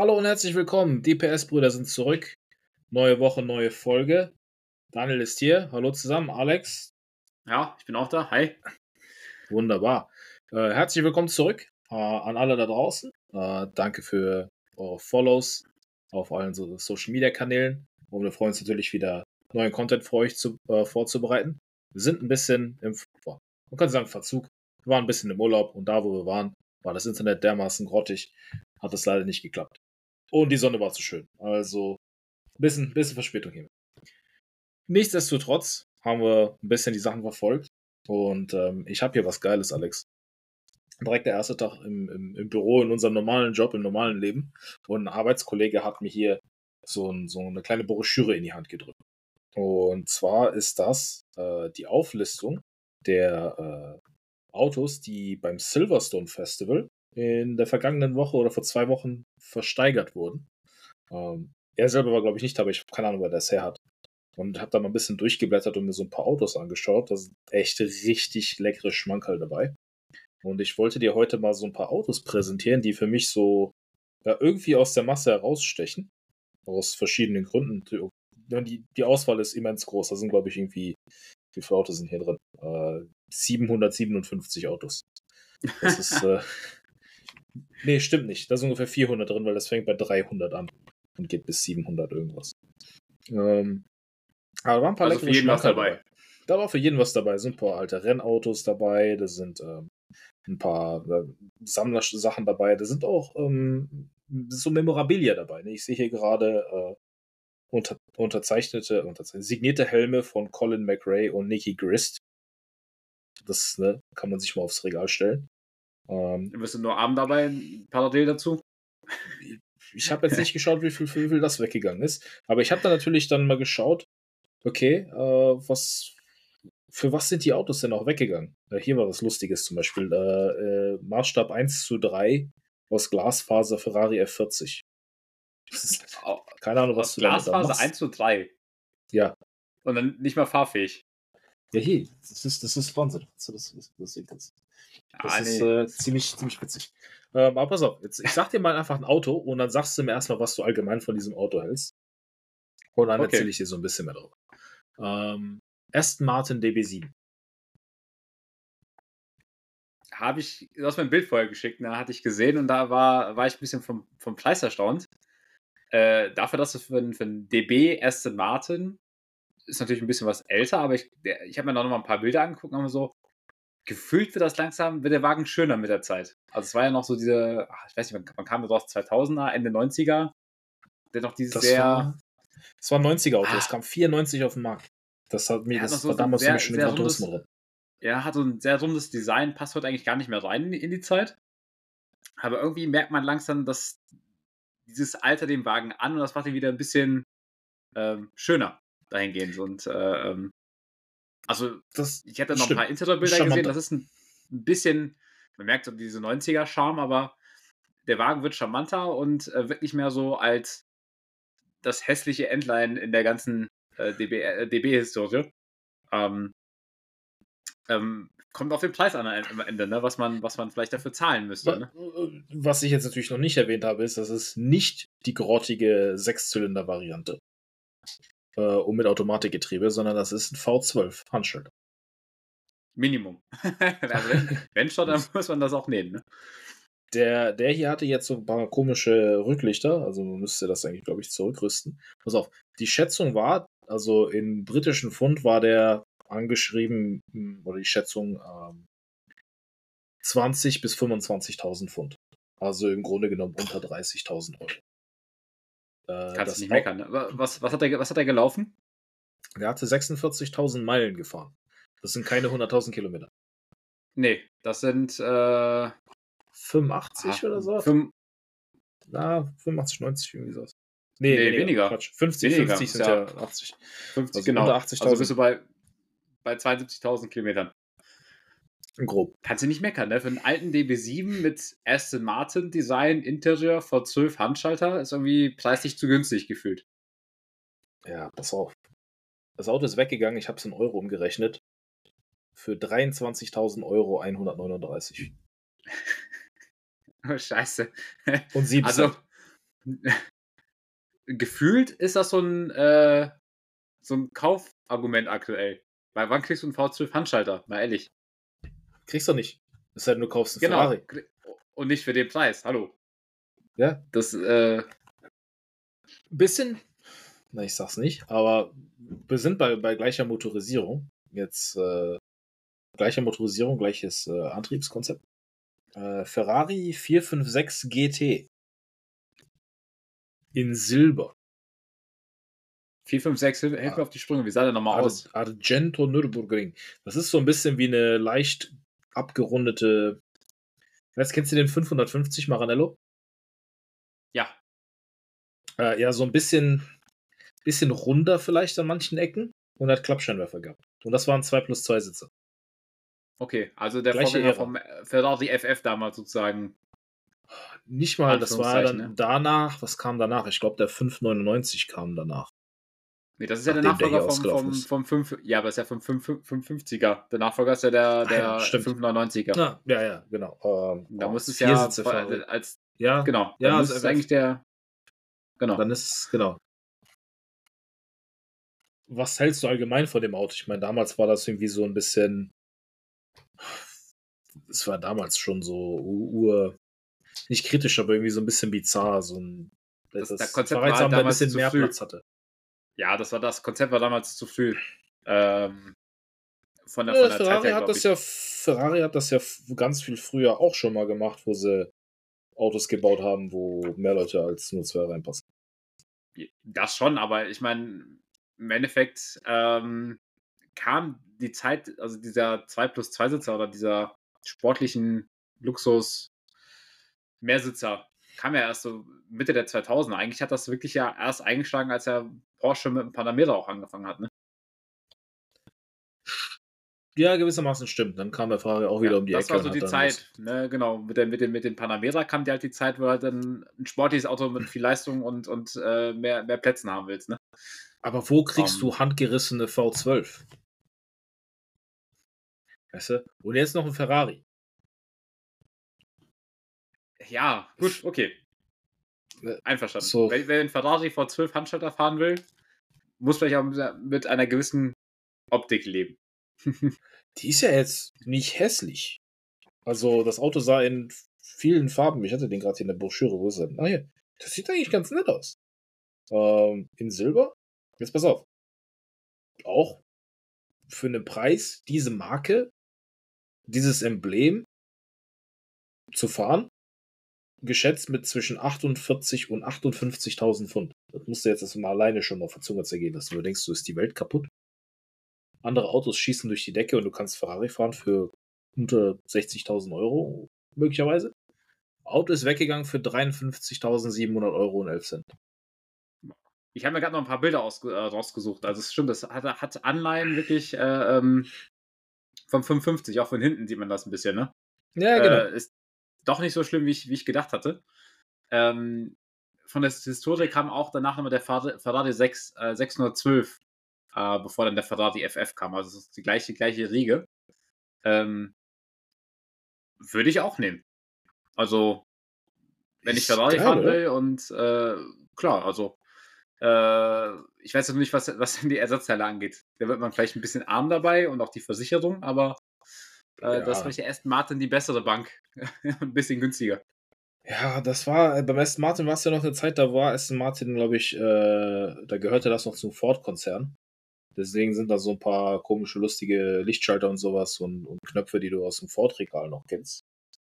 Hallo und herzlich willkommen. Die PS-Brüder sind zurück. Neue Woche, neue Folge. Daniel ist hier. Hallo zusammen. Alex. Ja, ich bin auch da. Hi. Wunderbar. Äh, herzlich willkommen zurück äh, an alle da draußen. Äh, danke für eure Follows auf allen so Social Media Kanälen. Und wir freuen uns natürlich wieder, neuen Content für euch zu, äh, vorzubereiten. Wir sind ein bisschen im, man kann sagen, Verzug. Wir waren ein bisschen im Urlaub und da, wo wir waren, war das Internet dermaßen grottig, hat es leider nicht geklappt. Und die Sonne war zu schön. Also ein bisschen, bisschen Verspätung hier. Nichtsdestotrotz haben wir ein bisschen die Sachen verfolgt. Und ähm, ich habe hier was Geiles, Alex. Direkt der erste Tag im, im, im, Büro, in unserem normalen Job, im normalen Leben. Und ein Arbeitskollege hat mir hier so, ein, so eine kleine Broschüre in die Hand gedrückt. Und zwar ist das äh, die Auflistung der äh, Autos, die beim Silverstone Festival in der vergangenen Woche oder vor zwei Wochen versteigert wurden. Ähm, er selber war, glaube ich, nicht, aber ich habe keine Ahnung, wer das her hat. Und habe da mal ein bisschen durchgeblättert und mir so ein paar Autos angeschaut. Da sind echt richtig leckere Schmankerl dabei. Und ich wollte dir heute mal so ein paar Autos präsentieren, die für mich so ja, irgendwie aus der Masse herausstechen. Aus verschiedenen Gründen. Die, die Auswahl ist immens groß. Da sind, glaube ich, irgendwie, wie viele Autos sind hier drin? Äh, 757 Autos. Das ist, äh, Nee, stimmt nicht. Da sind ungefähr 400 drin, weil das fängt bei 300 an und geht bis 700 irgendwas. Ähm, aber da waren ein paar also für jeden was dabei. dabei. Da war für jeden was dabei. Da sind ein paar alte Rennautos dabei, da sind ähm, ein paar äh, Sammlersachen dabei, da sind auch ähm, so Memorabilia dabei. Ne? Ich sehe hier gerade äh, unter, unterzeichnete, unterzeichnete, signierte Helme von Colin McRae und Nicky Grist. Das ne, kann man sich mal aufs Regal stellen. Ähm, Wirst du nur Arm dabei parallel dazu? Ich habe jetzt nicht geschaut, wie viel, wie viel das weggegangen ist. Aber ich habe da natürlich dann mal geschaut, okay, äh, was, für was sind die Autos denn auch weggegangen? Äh, hier war was Lustiges zum Beispiel. Äh, äh Maßstab 1 zu 3 aus Glasfaser Ferrari F40. Ist, keine Ahnung, was aus du Glasfaser 1 zu 3. Ja. Und dann nicht mal fahrfähig. Ja, hier, das ist, das ist Wahnsinn. Das, das, das, das, das ah, ist äh, ziemlich, ziemlich witzig. Ähm, aber pass auf, jetzt, ich sag dir mal einfach ein Auto und dann sagst du mir erstmal, was du allgemein von diesem Auto hältst. Und dann okay. erzähle ich dir so ein bisschen mehr darüber. Ähm, Aston Martin DB7. Habe ich, du hast mir ein Bild vorher geschickt, da ne, hatte ich gesehen und da war, war ich ein bisschen vom, vom Preis erstaunt. Äh, dafür, dass es für, für einen DB Aston Martin ist natürlich ein bisschen was älter, aber ich, ich habe mir noch mal ein paar Bilder angeguckt und so, gefühlt wird das langsam, wird der Wagen schöner mit der Zeit. Also es war ja noch so diese, ach, ich weiß nicht, man kam da drauf 2000er, Ende 90er, der noch dieses das sehr... War, das war ein 90er Auto, ah, das kam 94 auf den Markt. Das hat mir, das so war damals sehr, so eine schöne Gran Ja, hat so ein sehr rundes Design, passt heute eigentlich gar nicht mehr rein in die Zeit. Aber irgendwie merkt man langsam, dass dieses Alter dem Wagen an und das macht ihn wieder ein bisschen ähm, schöner dahingehend. Und äh, ähm, also, das ich hätte noch stimmt. ein paar Internet-Bilder gesehen. Das ist ein, bisschen, man merkt so diese 90er-Charme, aber der Wagen wird charmanter und äh, wird nicht mehr so als das hässliche Endline in der ganzen äh, DB-Historie. Äh, ähm, ähm, kommt auf den Preis an am Ende, ne? was, man, was man vielleicht dafür zahlen müsste. Ne? Was ich jetzt natürlich noch nicht erwähnt habe, ist, dass es nicht die grottige Sechszylinder-Variante äh, und mit Automatikgetriebe, sondern das ist ein V12 Handschild. Minimum. also wenn, wenn schon, dann muss man das auch nehmen. Ne? Der, der hier hatte jetzt so ein paar komische Rücklichter, also man müsste das eigentlich, glaube ich, zurückrüsten. Pass auf, die Schätzung war, also in britischen Pfund war der angeschrieben, hm, oder die Schätzung ähm, 20 bis 25.000 Pfund. Also im Grunde genommen unter 30.000 Euro. Äh, Kannst du nicht meckern. Ne? Was, was, hat der, was hat er gelaufen? Der hatte 46.000 Meilen gefahren. Das sind keine 100.000 Kilometer. Nee, das sind äh, 85 ach, oder so? Na, 85, 90, irgendwie sowas. Nee, nee weniger. weniger. Quatsch. 50, weniger. 50 sind ja, ja 80. 50, also genau. 80.000. Also bist du bei, bei 72.000 Kilometern. Grob. Kannst du nicht meckern, ne? Für einen alten DB7 mit Aston Martin Design, Interior, V12 Handschalter ist irgendwie preislich zu günstig gefühlt. Ja, pass auf. Das Auto ist weggegangen, ich habe es in Euro umgerechnet. Für 23.000 Euro 139. oh, scheiße. Und 7 Also, gefühlt ist das so ein, äh, so ein Kaufargument aktuell. Weil wann kriegst du einen V12 Handschalter? Mal ehrlich. Kriegst du nicht. Das ist halt, du kaufst einen Genau. Ferrari. Und nicht für den Preis. Hallo. Ja, Das, äh, bisschen, na, ich sag's nicht, aber wir sind bei, bei gleicher Motorisierung. Jetzt äh, gleicher Motorisierung, gleiches äh, Antriebskonzept. Äh, Ferrari 456 GT. In Silber. 456, hilf, hilf mir auf die Sprünge. Wie sah der nochmal aus? Ar Argento Nürburgring. Das ist so ein bisschen wie eine leicht abgerundete. Weißt, kennst du den 550 Maranello? Ja. Äh, ja, so ein bisschen, bisschen runder vielleicht an manchen Ecken und hat Klappscheinwerfer gehabt. Und das waren 2 plus 2 Sitze. Okay, also der Gleiche Vorgänger vom Ferrari FF damals sozusagen. Nicht mal, das war dann ne? danach, was kam danach? Ich glaube, der 599 kam danach. Nee, das ist ja der der Nachfolger hier vom, vom, vom 5, ja, aber ist ja vom 5, 550er. Der Nachfolger ist ja der, Ah ja, der stimmt. 599er. Ja, ja, ja genau. Ähm, Da oh, muss es ja Sitze als ja, genau. Ja, Ja, also das ist FF. eigentlich der genau. dann ist, genau. Was hältst du allgemein von dem Auto? Ich meine, damals war das irgendwie so ein bisschen. Es war damals schon so ur. Nicht kritisch, aber irgendwie so ein bisschen bizarr. So ein. Das- Das, das Konzept war Ferrari halt ein damals bisschen mehr früh. Platz hatte. Ja, das war das Konzept war damals zu früh. Ähm, von der, von der Zeit Ferrari, her, hat das ich. ja, Ferrari hat das ja ganz viel früher auch schon mal gemacht, wo sie Autos gebaut haben, wo mehr Leute als nur zwei reinpassen. Das schon, aber ich meine, im Endeffekt ähm, kam die Zeit, also dieser 2 plus 2 Sitzer oder dieser sportlichen Luxus Mehrsitzer kam ja erst so Mitte der 2000er. Eigentlich hat das wirklich ja erst eingeschlagen, als er Porsche mit dem Panamera auch angefangen hat. Ne? Ja, gewissermaßen stimmt. Dann kam der Ferrari auch wieder Ja, um die das Ecke. war und so die Zeit, ne, genau. Mit, der, mit, dem, mit dem Panamera kam die halt die Zeit, wo du halt dann ein sportliches Auto mit viel Leistung und, und äh, mehr, mehr Plätzen haben willst. Ne? das- Aber wo kriegst Um, du handgerissene V12? Weißt du? Und jetzt noch ein Ferrari. Ja, gut, okay. Einverstanden. so. Wenn, wenn Ferrari vor 12 Handschalter fahren will, muss vielleicht auch mit einer gewissen Optik leben. Die ist ja jetzt nicht hässlich. Also, das Auto sah in vielen Farben. Ich hatte den gerade hier in der Broschüre. Wo ist er? Ah, hier. Das sieht eigentlich ganz nett aus. Ähm, in Silber. Jetzt pass auf. Auch für einen Preis diese Marke, dieses Emblem zu fahren, geschätzt mit zwischen 48 und 58.000 Pfund. Das musst du jetzt erstmal alleine schon auf der Zunge zergehen lassen. Du denkst, du ist die Welt kaputt. Andere Autos schießen durch die Decke und du kannst Ferrari fahren für unter 60.000 Euro, möglicherweise. Auto ist weggegangen für 53.700 Euro und 11 Cent. Ich habe mir gerade noch ein paar Bilder ausge äh, rausgesucht. Also es stimmt, das hat, hat Anleihen wirklich äh, ähm, vom 55. Auch von hinten sieht man das ein bisschen, ne? Ja, genau. Äh, ist doch nicht so schlimm, wie ich, wie ich gedacht hatte. Ähm, von der Historie kam auch danach nochmal der Ferrari, Ferrari 6, äh, 612, äh, bevor dann der Ferrari FF kam. Also es ist die gleiche, gleiche Riege. Ähm, würde ich auch nehmen. Also, wenn ich Ferrari geil, fahren will und äh, klar, also äh, ich weiß jetzt noch nicht, was, was denn die Ersatzteile angeht. Da wird man vielleicht ein bisschen arm dabei und auch die Versicherung, aber äh, Ja. das vielleicht der Aston Martin die bessere Bank. ein bisschen günstiger. Ja, das war, äh, beim Aston Martin war es ja noch eine Zeit, da war Aston Martin, glaube ich, äh, da gehörte das noch zum Ford-Konzern. Deswegen sind da so ein paar komische, lustige Lichtschalter und sowas und, und Knöpfe, die du aus dem Ford-Regal noch kennst.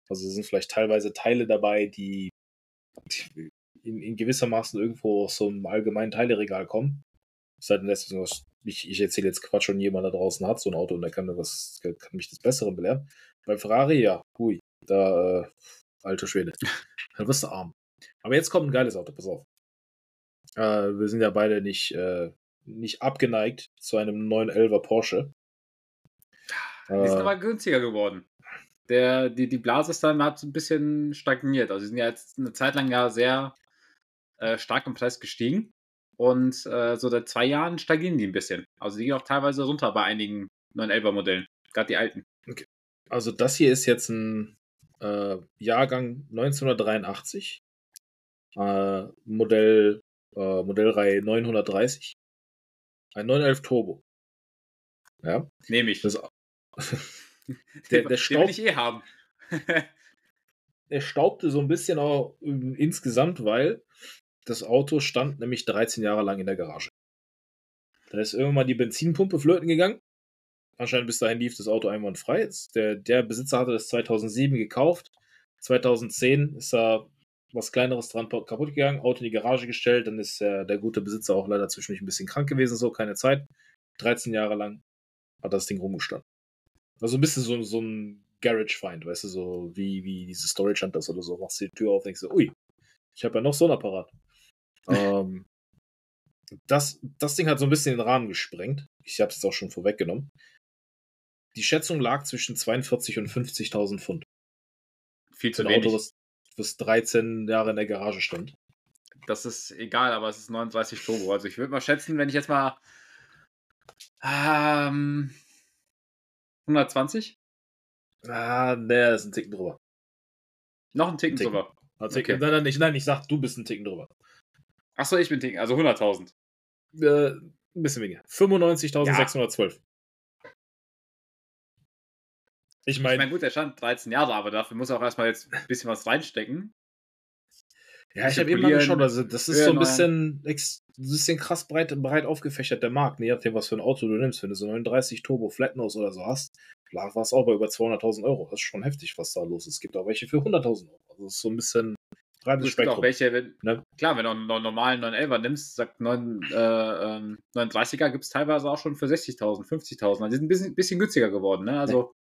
Also sind vielleicht teilweise Teile dabei, die die in, in gewissermaßen irgendwo aus so einem allgemeinen Teileregal kommen. Es sei denn, deswegen, was- ich, ich erzähle jetzt Quatsch und jemand da draußen hat so ein Auto und der kann, mir was, kann mich das Bessere belehren. Bei Ferrari, ja, hui, da, äh, alter Schwede. Dann wirst du arm. Aber jetzt kommt ein geiles Auto, pass auf. Äh, wir sind ja beide nicht, äh, nicht abgeneigt zu einem 911er Porsche. Die sind Äh, aber günstiger geworden. Der, die, die Blase ist dann hat ein bisschen stagniert. Also die sind ja jetzt eine Zeit lang ja sehr äh, stark im Preis gestiegen. Und äh, so seit zwei Jahren stagnieren die ein bisschen. Also die gehen auch teilweise runter bei einigen 911er Modellen. Gerade die alten. Also das hier ist jetzt ein äh, Jahrgang 1983. Äh, Modell, äh, Modellreihe 930. Ein 911 Turbo. Ja. Nehme ich. Das, der, der Staub, den will ich eh haben. er staubte so ein bisschen auch insgesamt, weil das Auto stand nämlich 13 Jahre lang in der Garage. Da ist irgendwann mal die Benzinpumpe flöten gegangen. Anscheinend bis dahin lief das Auto einwandfrei. Der, der Besitzer hatte das 2007 gekauft. 2010 ist da was Kleineres dran kaputt gegangen, Auto in die Garage gestellt. Dann ist der, der gute Besitzer auch leider zwischendurch ein bisschen krank gewesen, so keine Zeit. 13 Jahre lang hat das Ding rumgestanden. Also ein bisschen so, so ein Garage-Find, weißt du, so wie, wie diese Storage Hunters oder so. Machst du die Tür auf denkst so, ui, ich habe ja noch so ein Apparat. Ähm, das, das Ding hat so ein bisschen den Rahmen gesprengt. Ich habe es jetzt auch schon vorweggenommen. Die Schätzung lag zwischen 42 und 50.000 Pfund. Viel zu ein wenig. Auto, was, was 13 Jahre in der Garage stand. Das ist egal, aber es ist 39 Turbo. Also ich würde mal schätzen, wenn ich jetzt mal ähm, 120? Ah, ne, ist ein Ticken drüber. Noch ein Ticken, Ticken. drüber. Also, okay. Nein, nein, ich, nein, ich sag, du bist ein Ticken drüber. Achso, ich bin Ticken, also 100.000. Äh, ein bisschen weniger. 95.612. Ja. Ich meine, ich mein, gut, der stand 13 Jahre, aber dafür muss er auch erstmal jetzt ein bisschen was reinstecken. Ja, ich habe eben mal geschaut, also das ist so ein bisschen, ein bisschen krass breit, breit aufgefächert, der Markt, ne? je nachdem, was für ein Auto du nimmst. Wenn du so 39 Turbo Flatnose oder so hast, war es auch bei über 200.000 Euro. Das ist schon heftig, was da los ist. Es gibt auch welche für 100.000 Euro. Also das ist so ein bisschen breites es Spektrum. Gibt auch welche, wenn, ne? klar, wenn du einen normalen 911er nimmst, sagt 9, äh, 39er gibt es teilweise auch schon für 60.000, 50.000. Also die sind ein bisschen, bisschen günstiger geworden, ne? Also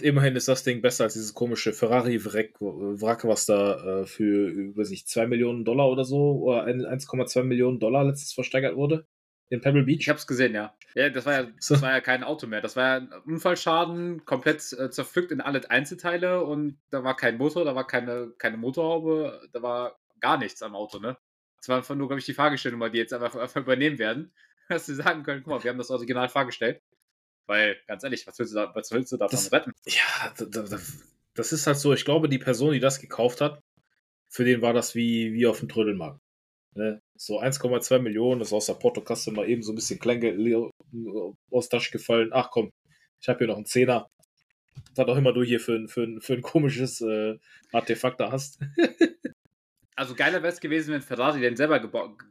immerhin ist das Ding besser als dieses komische Ferrari-Wrack, was da äh, für, weiß nicht, 2 Millionen Dollar oder so, oder 1,2 Millionen Dollar letztes versteigert wurde. In Pebble Beach. Ich hab's gesehen, ja. Ja, das war ja, so. das war ja kein Auto mehr. Das war ja ein Unfallschaden, komplett äh, zerpflückt in alle Einzelteile und da war kein Motor, da war keine, keine Motorhaube, da war gar nichts am Auto, ne? Das war einfach nur, glaube ich, die Fahrgestellnummer, die jetzt einfach, einfach übernehmen werden. Dass sie sagen können, guck mal, wir haben das Original Fahrgestellt. Weil, ganz ehrlich, was willst du, da, was willst du davon das, retten? Ja, das ist halt so. Ich glaube, die Person, die das gekauft hat, für den war das wie, wie auf dem Trödelmarkt. Ne? So 1,2 Millionen, ist aus der Portokasse mal eben so ein bisschen Kleingeld aus Tasche gefallen. Ach komm, ich habe hier noch einen Zehner. Was auch immer du hier für, für, für ein komisches äh, Artefakt da hast. also geiler wäre es gewesen, wenn Ferrari den selber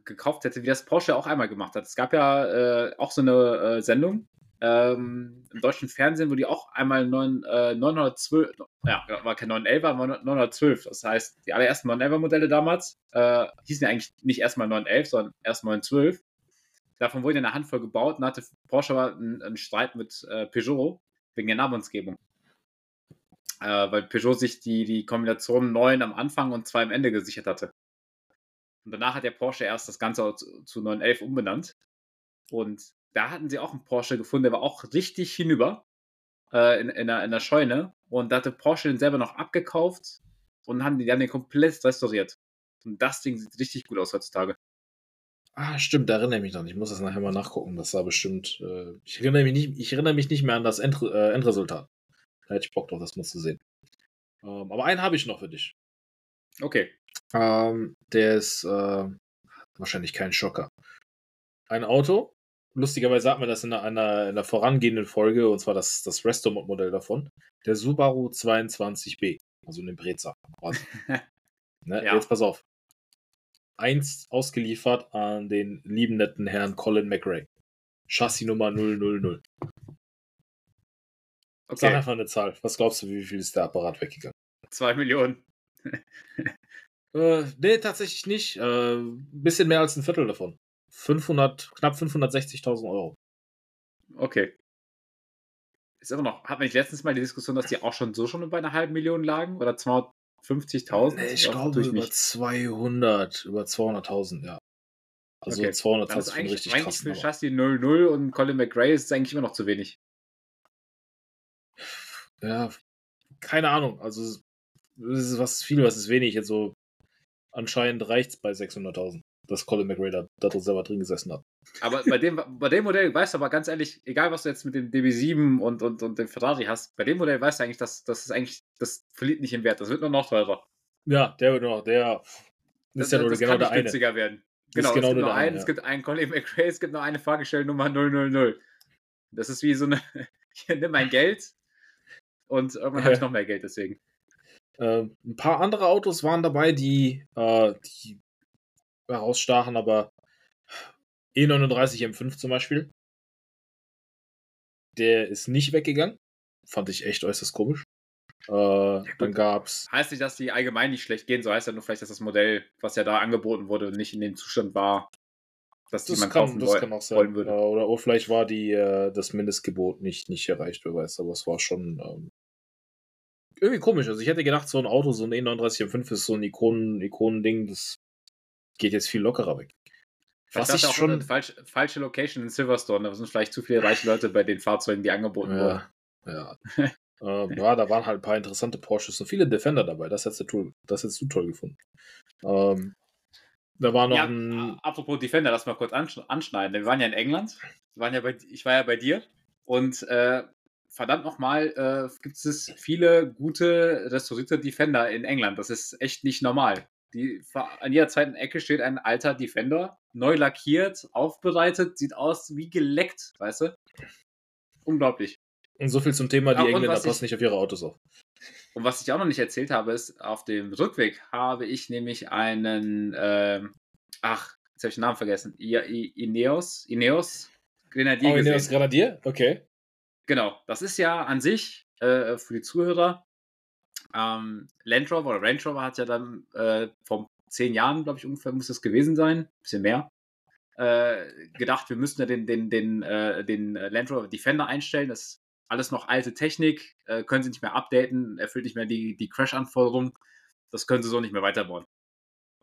gekauft hätte, wie das Porsche auch einmal gemacht hat. Es gab ja äh, auch so eine äh, Sendung, ähm, im deutschen Fernsehen, wo die auch einmal 9, äh, 912, ja, war kein 911, war 912. Das heißt, die allerersten 911-Modelle damals äh, hießen ja eigentlich nicht erstmal 911, sondern erst 912. Davon wurden ja eine Handvoll gebaut und hatte Porsche aber einen, einen Streit mit äh, Peugeot wegen der Namensgebung. Äh, weil Peugeot sich die, die Kombination 9 am Anfang und 2 am Ende gesichert hatte. Und danach hat der Porsche erst das Ganze zu, zu 911 umbenannt. Und da hatten sie auch einen Porsche gefunden, der war auch richtig hinüber äh, in, in, der, in der Scheune. Und da hatte Porsche den selber noch abgekauft und haben, die haben den komplett restauriert. Und das Ding sieht richtig gut aus heutzutage. Ah, stimmt, da erinnere ich mich noch. Ich muss das nachher mal nachgucken. Das war bestimmt. Äh, ich, erinnere mich nicht, ich erinnere mich nicht mehr an das End, äh, Endresultat. Da hätte ich Bock drauf, das mal zu sehen. Ähm, aber einen habe ich noch für dich. Okay. Ähm, der ist äh, wahrscheinlich kein Schocker. Ein Auto, lustigerweise hat man das in einer, einer, in einer vorangehenden Folge, und zwar das, das Resto-Modell davon, der Subaru 22B, also eine Breza. ne? ja. Jetzt pass auf. Eins ausgeliefert an den lieben netten Herrn Colin McRae. Chassis Nummer 000. Okay. Sag einfach eine Zahl. Was glaubst du, wie viel ist der Apparat weggegangen? Zwei Millionen. äh, nee, tatsächlich nicht. Äh, bisschen mehr als ein Viertel davon. 500, knapp 560.000 Euro. Okay. Ist aber noch, hat man nicht letztens mal die Diskussion, dass die auch schon so schon bei einer halben Million lagen? Oder 250.000? Nee, ich glaube über nicht. 200, über 200.000, ja. Also okay. 200 ist eigentlich, richtig eigentlich krass. Für Chassis 0-0 und Colin McRae ist eigentlich immer noch zu wenig. Ja, keine Ahnung. Also, es ist was viel, was ist wenig. Also, anscheinend reicht es bei 600.000 dass Colin McRae da, da selber drin gesessen hat. Aber bei dem, bei dem Modell weißt du aber ganz ehrlich, egal was du jetzt mit dem DB7 und, und, und dem Ferrari hast, bei dem Modell weißt du eigentlich, dass das ist eigentlich, das verliert nicht im Wert, das wird nur noch teurer. Ja, der wird noch, der, Das ist ja nur das genau kann der nicht eine. günstiger werden. Das Genau, genau es, gibt nur eine, einen, ja. es gibt einen Colin McRae, es gibt nur eine Fahrgestellnummer 000. Das ist wie so eine, hier, nimm mein Geld und irgendwann habe ich noch mehr Geld deswegen. Ähm, ein paar andere Autos waren dabei, die, äh, die herausstachen, aber E39 M5 zum Beispiel, der ist nicht weggegangen. Fand ich echt äußerst komisch. Äh, dann gab's. Heißt nicht, dass die allgemein nicht schlecht gehen, so heißt ja nur vielleicht, dass das Modell, was ja da angeboten wurde, nicht in dem Zustand war, dass die Das, man kann, kaufen das kann auch sein. wollen würde. Ja, oder, oder vielleicht war die, äh, das Mindestgebot nicht, nicht erreicht, wer weiß, aber es war schon ähm, irgendwie komisch. Also ich hätte gedacht, so ein Auto, so ein E39 M5 ist so ein Ikonen, Ikonending, das geht jetzt viel lockerer weg. Vielleicht Was ich schon. eine falsch, falsche Location in Silverstone, da sind vielleicht zu viele reiche Leute bei den Fahrzeugen, die angeboten wurden. Ja, ja. äh, ja, da waren halt ein paar interessante Porsches und viele Defender dabei. Das hättest du, toll, das hättest du toll gefunden. Ähm, da war noch Ja, ein. apropos Defender, lass mal kurz ansch anschneiden. Wir waren ja in England. Wir waren ja bei, ich war ja bei dir. Und äh, verdammt nochmal, äh, gibt es viele gute restaurierte Defender in England. Das ist echt nicht normal. Die, an jeder zweiten Ecke steht ein alter Defender, neu lackiert, aufbereitet, sieht aus wie geleckt, weißt du? Unglaublich. Und so viel zum Thema, die und Engländer passen nicht auf ihre Autos auf. Und was ich auch noch nicht erzählt habe, ist, auf dem Rückweg habe ich nämlich einen, ähm, ach, jetzt habe ich den Namen vergessen, I I Ineos, Ineos Grenadier Oh, gesehen. das Grenadier? Okay. Genau, das ist ja an sich äh, für die Zuhörer, ähm, Land Rover oder Range Rover hat ja dann äh, vor zehn Jahren, glaube ich, ungefähr muss das gewesen sein, bisschen mehr, äh, gedacht, wir müssten ja den, den, den, äh, den Land Rover Defender einstellen. Das ist alles noch alte Technik, äh, können sie nicht mehr updaten, erfüllt nicht mehr die, die Crash-Anforderungen. Das können sie so nicht mehr weiterbauen.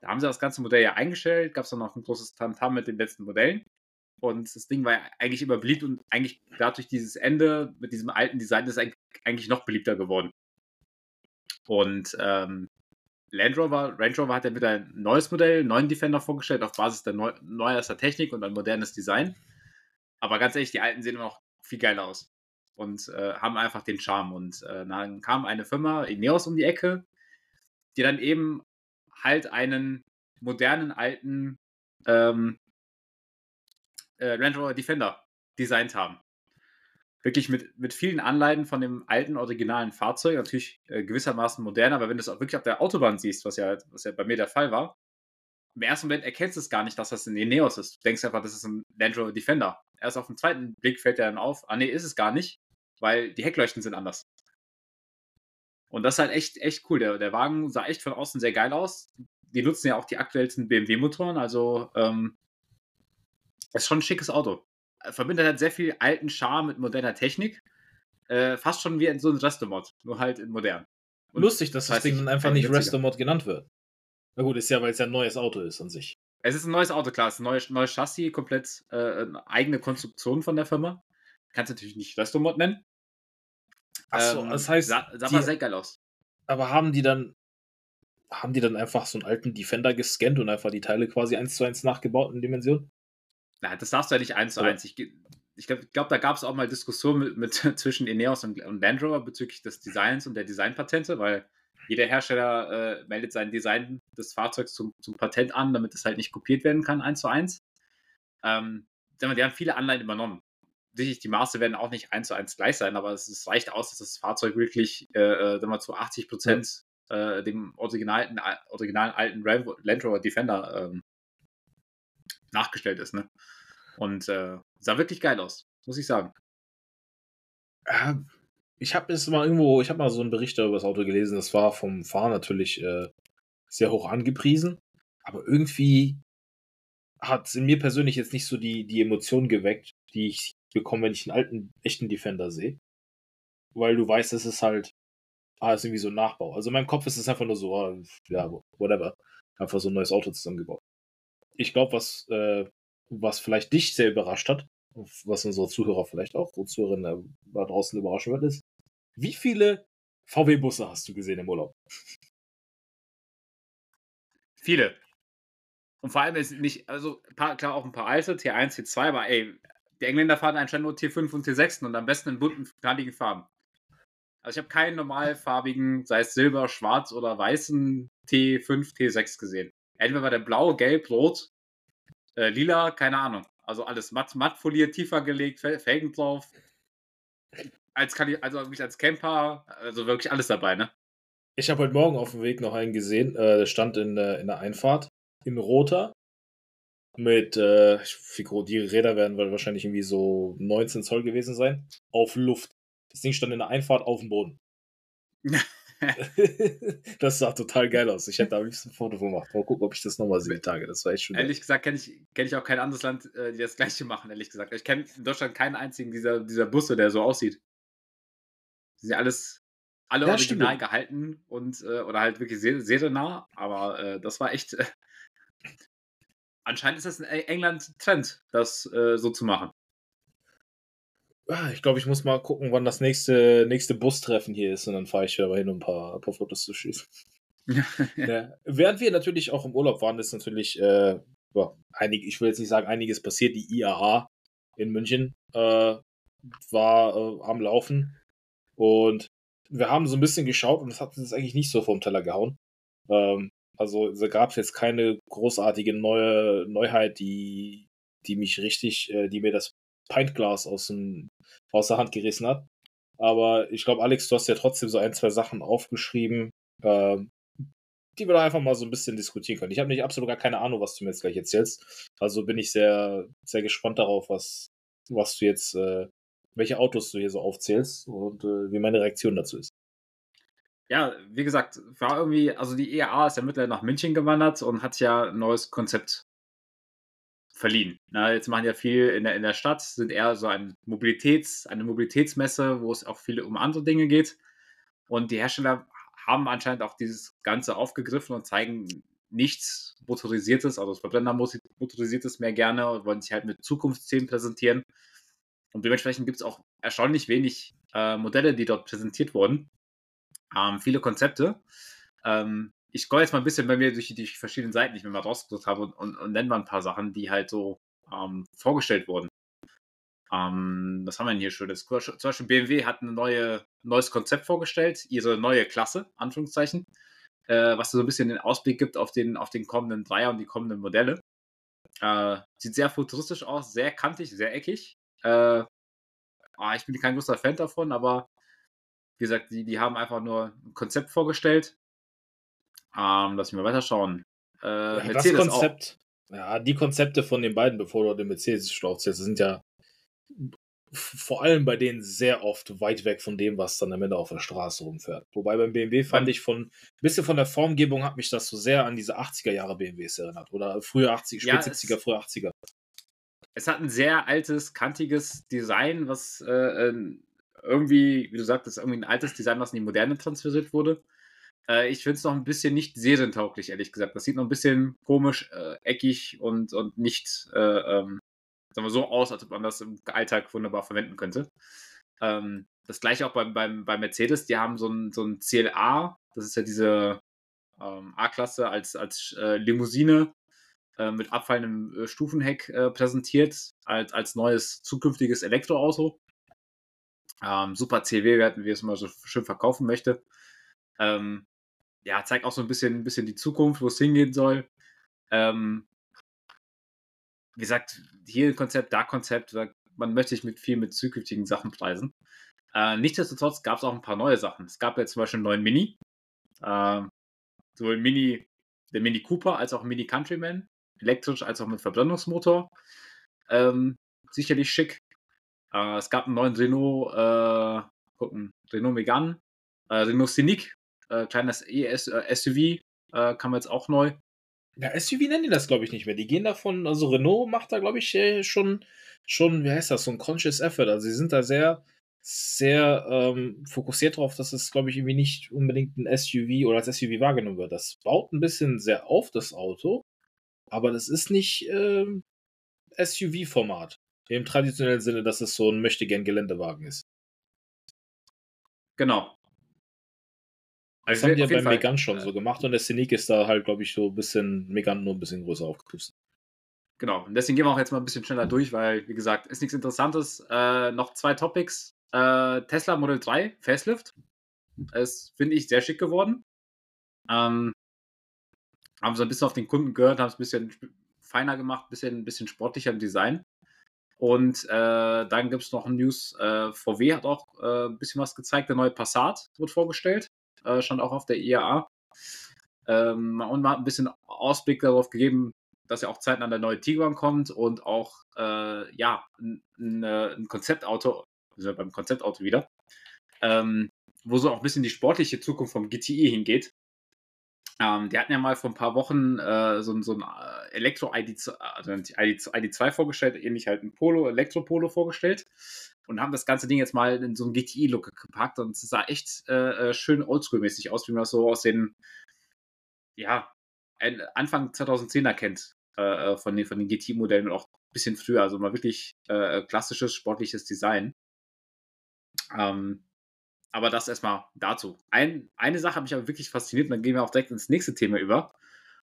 Da haben sie das ganze Modell ja eingestellt, gab es dann noch ein großes Tamtam mit den letzten Modellen. Und das Ding war ja eigentlich immer beliebt und eigentlich dadurch dieses Ende mit diesem alten Design ist eigentlich noch beliebter geworden. Und ähm, Land Rover, Range Rover hat ja wieder ein neues Modell, einen neuen Defender vorgestellt, auf Basis der neu, neuester Technik und ein modernes Design. Aber ganz ehrlich, die alten sehen immer noch viel geiler aus und äh, haben einfach den Charme. Und äh, dann kam eine Firma, Ineos, um die Ecke, die dann eben halt einen modernen alten ähm, äh, Land Rover Defender designt haben. Wirklich mit, mit vielen Anleihen von dem alten, originalen Fahrzeug, natürlich äh, gewissermaßen modern, aber wenn du es auch wirklich auf der Autobahn siehst, was ja, was ja bei mir der Fall war, im ersten Moment erkennst du es gar nicht, dass das ein Ineos ist. Du denkst einfach, das ist ein Land Rover Defender. Erst auf den zweiten Blick fällt dir dann auf, ah nee, ist es gar nicht, weil die Heckleuchten sind anders. Und das ist halt echt, echt cool. Der, der Wagen sah echt von außen sehr geil aus. Die nutzen ja auch die aktuellsten BMW-Motoren, also ähm, ist schon ein schickes Auto. Er Verbindet halt sehr viel alten Charme mit moderner Technik. Äh, fast schon wie in so ein Restomod, nur halt in modern. Und Lustig, dass das Ding dann einfach ein nicht. Restomod genannt wird. Na gut, ist ja, weil es ja ein neues Auto ist an sich. Es ist ein neues Auto, klar. Es ist ein neues, neues Chassis, komplett äh, eine eigene Konstruktion von der Firma. Kannst natürlich nicht Restomod nennen. Achso, Ähm, das heißt, Sah, sah die- mal sehr geil aus. aber haben die dann haben die dann einfach so einen alten Defender gescannt und einfach die Teile quasi eins zu eins nachgebaut in Dimension? Na, das darfst du ja nicht eins zu eins. Ich, ich glaube, glaub, da gab es auch mal Diskussionen mit, mit, zwischen Ineos und, und Land Rover bezüglich des Designs und der Designpatente, weil jeder Hersteller äh, meldet sein Design des Fahrzeugs zum, zum Patent an, damit es halt nicht kopiert werden kann, eins zu eins. Ähm, die haben viele Anleihen übernommen. Sicherlich, die Maße werden auch nicht eins zu eins gleich sein, aber es, es reicht aus, dass das Fahrzeug wirklich äh, äh, mal, zu 80 Prozent äh, dem originalen, originalen alten Land Rover Defender ähm, nachgestellt ist. Ne? Und äh, sah wirklich geil aus, muss ich sagen. Ja, ich habe jetzt mal irgendwo, ich habe mal so einen Bericht über das Auto gelesen, das war vom Fahren natürlich äh, sehr hoch angepriesen, aber irgendwie hat es in mir persönlich jetzt nicht so die, die Emotion geweckt, die ich bekomme, wenn ich einen alten, echten Defender sehe. Weil du weißt, es ist halt, ah, ist irgendwie so ein Nachbau. Also in meinem Kopf ist es einfach nur so, ah, ja, whatever. Einfach so ein neues Auto zusammengebaut. Ich glaube, was, äh, was vielleicht dich sehr überrascht hat, was unsere Zuhörer vielleicht auch, unsere Zuhörerinnen da draußen überraschen wird, ist, wie viele VW-Busse hast du gesehen im Urlaub? Viele. Und vor allem ist nicht, also paar, klar auch ein paar alte, T1, T2, aber ey, die Engländer fahren anscheinend nur T5 und T6 und am besten in bunten, knalligen Farben. Also ich habe keinen normalfarbigen, sei es silber, schwarz oder weißen T5, T6 gesehen. Entweder war der blau, gelb, rot, äh, lila, keine Ahnung. Also alles matt, matt foliert, tiefer gelegt, Felgen drauf. Als kann ich, also mich als Camper, also wirklich alles dabei, ne? Ich habe heute Morgen auf dem Weg noch einen gesehen, äh, der stand in, äh, in der Einfahrt, in roter, mit, äh, die Räder werden wahrscheinlich irgendwie so 19 Zoll gewesen sein, auf Luft. Das Ding stand in der Einfahrt auf dem Boden. das sah total geil aus. Ich hätte da am liebsten ein Foto gemacht. Mal gucken, ob ich das nochmal sehe, Tage. Das war echt schön. Ehrlich gesagt kenne ich, kenn ich auch kein anderes Land, äh, die das gleiche machen, ehrlich gesagt. Ich kenne in Deutschland keinen einzigen dieser, dieser Busse, der so aussieht. Die sind ja alles, alle ja, original stimmt. gehalten und, äh, oder halt wirklich sehr, sehr nah, aber äh, das war echt. Äh, anscheinend ist das in England Trend, das äh, so zu machen. Ah, ich glaube, ich muss mal gucken, wann das nächste, nächste Bustreffen hier ist und dann fahre ich aber hin, um ein paar, ein paar Fotos zu schießen. ja. Während wir natürlich auch im Urlaub waren, ist natürlich äh, ja, einig, ich will jetzt nicht sagen, einiges passiert. Die IAA in München äh, war äh, am Laufen und wir haben so ein bisschen geschaut und es hat uns eigentlich nicht so vom Teller gehauen. Ähm, also da gab es jetzt keine großartige neue Neuheit, die, die mich richtig, äh, die mir das Pintglas aus, dem, aus der Hand gerissen hat. Aber ich glaube, Alex, du hast ja trotzdem so ein, zwei Sachen aufgeschrieben, äh, die wir da einfach mal so ein bisschen diskutieren können. Ich habe nicht absolut gar keine Ahnung, was du mir jetzt gleich erzählst. Also bin ich sehr, sehr gespannt darauf, was, was du jetzt, äh, welche Autos du hier so aufzählst und äh, wie meine Reaktion dazu ist. Ja, wie gesagt, war irgendwie, also die EA ist ja mittlerweile nach München gewandert und hat ja ein neues Konzept verliehen. Na, jetzt machen ja viel in der, in der Stadt, sind eher so ein Mobilitäts, eine Mobilitätsmesse, wo es auch viel um andere Dinge geht. Und die Hersteller haben anscheinend auch dieses Ganze aufgegriffen und zeigen nichts Motorisiertes, also das Verbrenner Motorisiertes mehr gerne und wollen sich halt mit Zukunftsthemen präsentieren. Und dementsprechend gibt es auch erstaunlich wenig äh, Modelle, die dort präsentiert wurden. Ähm, viele Konzepte. Ähm, ich scroll jetzt mal ein bisschen bei mir durch die, verschiedenen Seiten, die ich mir mal rausgesucht habe und, und, und nenne mal ein paar Sachen, die halt so ähm, vorgestellt wurden. Ähm, was haben wir denn hier Schönes? Zum Beispiel BMW hat ein neue, neues Konzept vorgestellt, ihre neue Klasse, Anführungszeichen, äh, was so ein bisschen den Ausblick gibt auf den, auf den kommenden Dreier und die kommenden Modelle. Äh, sieht sehr futuristisch aus, sehr kantig, sehr eckig. Äh, ah, ich bin kein großer Fan davon, aber wie gesagt, die, die haben einfach nur ein Konzept vorgestellt ähm, lass mich mal weiter schauen. Äh, ja, das Konzept, auch. ja, die Konzepte von den beiden, bevor du den Mercedes schlauchst, sind ja vor allem bei denen sehr oft weit weg von dem, was dann am Ende auf der Straße rumfährt. Wobei beim BMW fand ich von, ein bisschen von der Formgebung hat mich das so sehr an diese 80er Jahre BMWs erinnert. Oder frühe 80er, spät ja, 70er, frühe 80er. Es hat ein sehr altes, kantiges Design, was äh, irgendwie, wie du sagtest, irgendwie ein altes Design, was in die Moderne transferiert wurde. Äh, ich finde es noch ein bisschen nicht serientauglich, ehrlich gesagt. Das sieht noch ein bisschen komisch, äh, eckig und, und nicht, äh, ähm, sagen wir so aus, als ob man das im Alltag wunderbar verwenden könnte. Ähm, das gleiche auch beim, beim, bei Mercedes, die haben so ein, so ein CLA, das ist ja diese ähm, A-Klasse als, als äh, Limousine äh, mit abfallendem äh, Stufenheck präsentiert, als, als neues zukünftiges Elektroauto. Ähm, super CW-Werten, wie es mal so schön verkaufen möchte. Ähm, ja, zeigt auch so ein bisschen, ein bisschen die Zukunft, wo es hingehen soll. Ähm, wie gesagt, hier ein Konzept, da Konzept, man möchte sich mit viel mit zukünftigen Sachen preisen. Äh, nichtsdestotrotz gab es auch ein paar neue Sachen. Es gab jetzt zum Beispiel einen neuen Mini. Äh, sowohl Mini, der Mini Cooper als auch Mini Countryman. Elektrisch als auch mit Verbrennungsmotor. Ähm, sicherlich schick. Äh, es gab einen neuen Renault, äh, gucken, Renault Megane, äh, Renault Scenic äh, kleines ES, äh, SUV äh, kam jetzt auch neu. Ja, SUV nennen die das, glaube ich, nicht mehr. Die gehen davon, also Renault macht da, glaube ich, äh, schon, schon, wie heißt das, so ein Conscious Effort. Also sie sind da sehr, sehr ähm, fokussiert drauf, dass es, glaube ich, irgendwie nicht unbedingt ein SUV oder als SUV wahrgenommen wird. Das baut ein bisschen sehr auf, das Auto, aber das ist nicht ähm, SUV-Format. Im traditionellen Sinne, dass es so ein Möchtegern-Geländewagen ist. Genau. Das haben die ja beim Megan schon so gemacht und der Scenic ist da halt, glaube ich, so ein bisschen Megan nur ein bisschen größer aufgepustet. Genau, und deswegen gehen wir auch jetzt mal ein bisschen schneller durch, weil, wie gesagt, ist nichts Interessantes. Äh, noch zwei Topics. Äh, Tesla Model 3 Facelift. Ist, finde ich, sehr schick geworden. Ähm, Haben sie ein bisschen auf den Kunden gehört, haben es ein bisschen feiner gemacht, ein bisschen, ein bisschen sportlicher im Design. Und äh, dann gibt es noch News, äh, VW hat auch äh, ein bisschen was gezeigt, der neue Passat wird vorgestellt, äh, stand auch auf der IAA. Ähm, und man hat ein bisschen Ausblick darauf gegeben, dass ja auch zeitnah der neue Tiguan kommt und auch, äh, ja, ein, äh, ein Konzeptauto, also beim Konzeptauto wieder, ähm, wo so auch ein bisschen die sportliche Zukunft vom GTI hingeht. Ähm, die hatten ja mal vor ein paar Wochen äh, so, so ein äh, Elektro-ID2 also ID, ID2 vorgestellt, ähnlich halt ein Polo, Elektro-Polo vorgestellt und haben das ganze Ding jetzt mal in so einen GTI-Look gepackt und es sah echt äh, äh, schön oldschool-mäßig aus, wie man das so aus den, ja, Anfang 2010er kennt äh, von den, von den GT-Modellen und auch ein bisschen früher, also mal wirklich äh, klassisches sportliches Design. Ähm, aber das erstmal dazu. Ein, eine Sache hat mich aber wirklich fasziniert und dann gehen wir auch direkt ins nächste Thema über.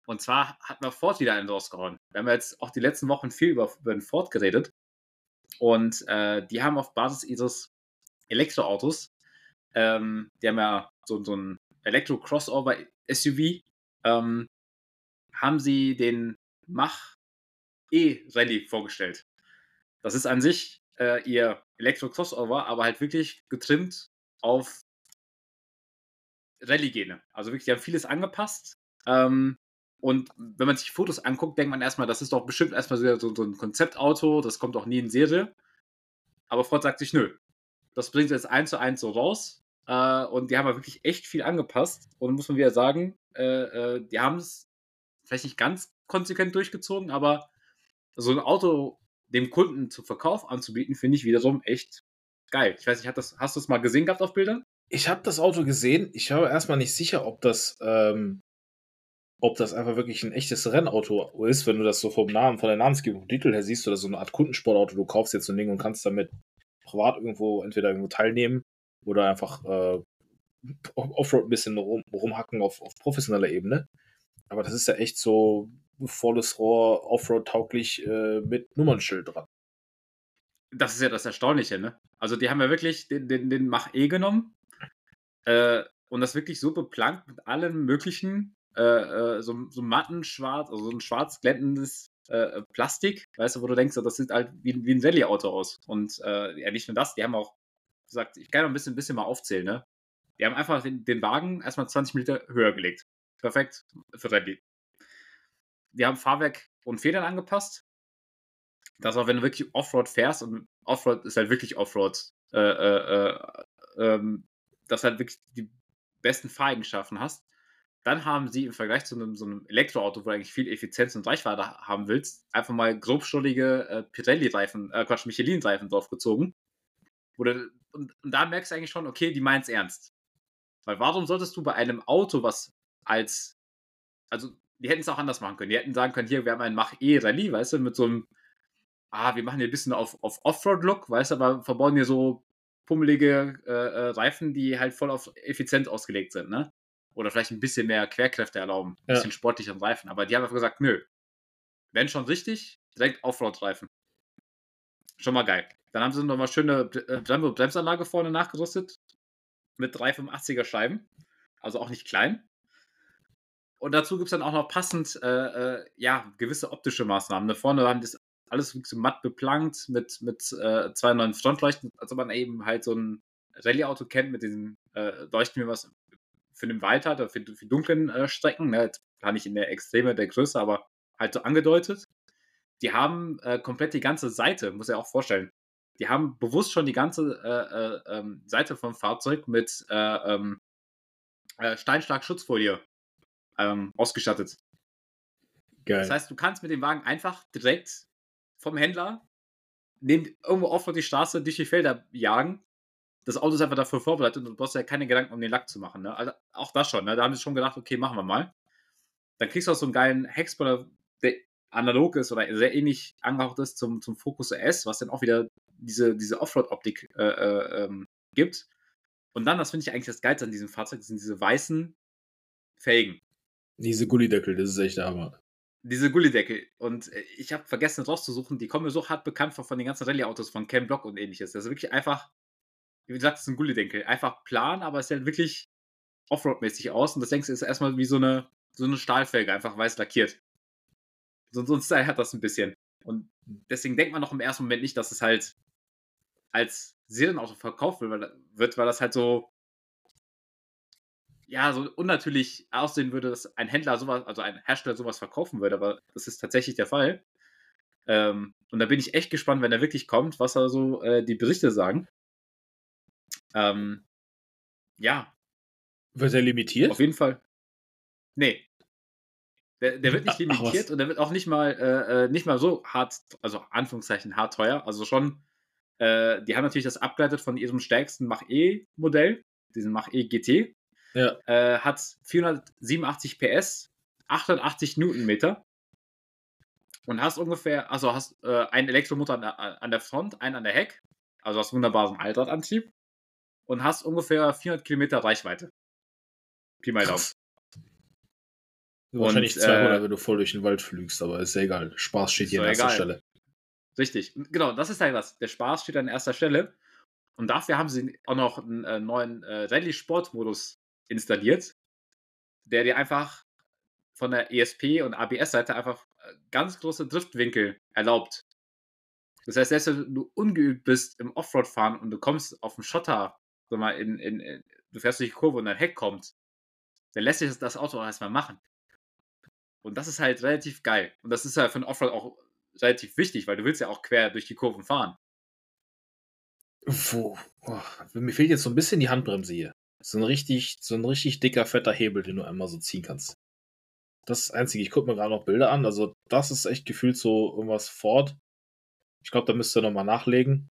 Und zwar hat man Ford wieder einen rausgehauen. Wir haben jetzt auch die letzten Wochen viel über, über den Ford geredet. Und äh, die haben auf Basis ihres Elektroautos, ähm, die haben ja so, so ein Elektro-Crossover-SUV, ähm, haben sie den Mach E-Rallye vorgestellt. Das ist an sich äh, ihr Elektro-Crossover, aber halt wirklich getrimmt auf Rallye-Gene. Also wirklich, die haben vieles angepasst. Ähm, und wenn man sich Fotos anguckt, denkt man erstmal, das ist doch bestimmt erstmal so, so ein Konzeptauto, das kommt auch nie in Serie. Aber Ford sagt sich, nö, das bringt jetzt eins zu eins so raus. Äh, und die haben ja wirklich echt viel angepasst. Und muss man wieder sagen, äh, äh, die haben es vielleicht nicht ganz konsequent durchgezogen, aber so ein Auto dem Kunden zum Verkauf anzubieten, finde ich wiederum echt geil. Ich weiß nicht, hast du es mal gesehen gehabt auf Bildern? Ich habe das Auto gesehen. Ich war erstmal nicht sicher, ob das, ähm, ob das einfach wirklich ein echtes Rennauto ist, wenn du das so vom Namen, von der Namensgebung, Titel her siehst, oder so eine Art Kundensportauto. Du kaufst jetzt so ein Ding und kannst damit privat irgendwo entweder irgendwo teilnehmen oder einfach äh, Offroad ein bisschen rum, rumhacken auf, auf professioneller Ebene. Aber das ist ja echt so volles Rohr, Offroad-tauglich äh, mit Nummernschild dran. Das ist ja das Erstaunliche, ne? Also die haben ja wirklich den, den, den Mach E genommen äh, und das wirklich so beplankt mit allem möglichen, äh, äh, so, so matten schwarz, also so ein schwarz glänzendes äh, Plastik, weißt du, wo du denkst, das sieht halt wie, wie ein Rallye-Auto aus. Und äh, ja, nicht nur das, die haben auch gesagt, ich kann noch ein bisschen, bisschen mal aufzählen, ne? Die haben einfach den, den Wagen erstmal 20 Meter höher gelegt. Perfekt für Rallye. Die haben Fahrwerk und Federn angepasst dass auch wenn du wirklich Offroad fährst und Offroad ist halt wirklich Offroad, äh, äh, äh, ähm, dass halt wirklich die besten Fahreigenschaften hast, dann haben sie im Vergleich zu einem, so einem Elektroauto, wo du eigentlich viel Effizienz und Reichweite haben willst, einfach mal grobschuldige äh, Pirelli-Reifen, äh, Quatsch, Michelin-Reifen draufgezogen. Oder, und, und da merkst du eigentlich schon, okay, die meint es ernst. Weil warum solltest du bei einem Auto, was als, also die hätten es auch anders machen können. Die hätten sagen können, hier, wir haben einen Mach-E-Rallye, weißt du, mit so einem ah, wir machen hier ein bisschen auf, auf Offroad-Look, weißt du, aber verbauen hier so pummelige äh, äh, Reifen, die halt voll auf effizient ausgelegt sind, ne? Oder vielleicht ein bisschen mehr Querkräfte erlauben, ein ja. bisschen sportlicheren Reifen. Aber die haben einfach gesagt, nö, wenn schon richtig, direkt Offroad-Reifen. Schon mal geil. Dann haben sie nochmal schöne äh, Bremsanlage vorne nachgerüstet mit 385er Scheiben. Also auch nicht klein. Und dazu gibt es dann auch noch passend äh, äh, ja, gewisse optische Maßnahmen. Da vorne haben das alles so matt beplankt mit, mit äh, zwei neuen Frontleuchten, also man eben halt so ein Rallye-Auto kennt mit diesen äh, Leuchten, wie man es für den Wald hat, oder für, für dunklen äh, Strecken, ne, jetzt gar nicht in der Extreme der Größe, aber halt so angedeutet. Die haben äh, komplett die ganze Seite, muss ich auch vorstellen. Die haben bewusst schon die ganze äh, äh, ähm, Seite vom Fahrzeug mit äh, ähm, Steinschlag-Schutzfolie ähm, ausgestattet. Geil. Das heißt, du kannst mit dem Wagen einfach direkt vom Händler, nehmt irgendwo auf die Straße durch die Felder jagen. Das Auto ist einfach dafür vorbereitet und du brauchst ja keine Gedanken, um den Lack zu machen. Ne? Also auch das schon. Ne? Da haben sie schon gedacht, okay, machen wir mal. Dann kriegst du auch so einen geilen Hexpoiler, der analog ist oder sehr ähnlich angehaucht ist zum, zum Focus S, was dann auch wieder diese, diese Offroad-Optik äh, äh, ähm, gibt. Und dann, das finde ich eigentlich das Geilste an diesem Fahrzeug, sind diese weißen Felgen. Diese Gullideckel, das ist echt der Hammer. Diese Gullideckel. Und äh, ich habe vergessen rauszusuchen, die kommen mir so hart bekannt vor von den ganzen Rallye-Autos von Cam Block und ähnliches. Das ist wirklich einfach, wie gesagt, es ist ein Gullideckel. Einfach plan, aber es sieht wirklich Offroad-mäßig aus. Und das du, ist erstmal wie so eine so eine Stahlfelge einfach weiß lackiert. So, so ein Style hat das ein bisschen. Und deswegen denkt man noch im ersten Moment nicht, dass es halt als Serienauto verkauft wird, weil, wird, weil das halt so ja, so unnatürlich aussehen würde, dass ein Händler sowas, also ein Hersteller sowas verkaufen würde, aber das ist tatsächlich der Fall. Ähm, und da bin ich echt gespannt, wenn er wirklich kommt, was da so äh, die Berichte sagen. Ähm, ja. Wird er limitiert? Auf jeden Fall. Nee. Der, der wird nicht limitiert Ach, und der wird auch nicht mal, äh, äh, nicht mal so hart, also Anführungszeichen hart teuer. Also schon, äh, die haben natürlich das abgeleitet von ihrem stärksten Mach-E-Modell, diesen Mach-E GT. Ja. Äh, hat 487 PS, 880 Newtonmeter und hast ungefähr, also hast äh, einen Elektromotor an der, an der, Front, einen an der Heck, also hast wunderbaren Allradantrieb und hast ungefähr 400 Kilometer Reichweite. Pi mal Daumen. Wahrscheinlich 200, äh, wenn du voll durch den Wald flügst, aber ist ja egal. Spaß steht hier an erster egal. Stelle. Richtig, genau, das ist halt was. Der Spaß steht an erster Stelle. Und dafür haben sie auch noch einen äh, neuen äh, Rallye-Sport-Modus installiert, der dir einfach von der ESP und ABS-Seite einfach äh, ganz große Driftwinkel erlaubt. Das heißt, selbst wenn du ungeübt bist im Offroad-Fahren und du kommst auf den Schotter, sag mal, in, in, in, du fährst durch die Kurve und dein Heck kommt, dann lässt sich das Auto auch erstmal machen. Und das ist halt relativ geil. Und das ist halt für einen Offroad auch relativ wichtig, weil du willst ja auch quer durch die Kurven fahren. Wo? Oh, mir fehlt jetzt so ein bisschen die Handbremse hier. So ein richtig, so ein richtig dicker, fetter Hebel, den du einmal so ziehen kannst. Das ist das Einzige. Ich gucke mir gerade noch Bilder an. Also, das ist echt gefühlt so irgendwas Ford. Ich glaube, da müsst ihr nochmal nachlegen.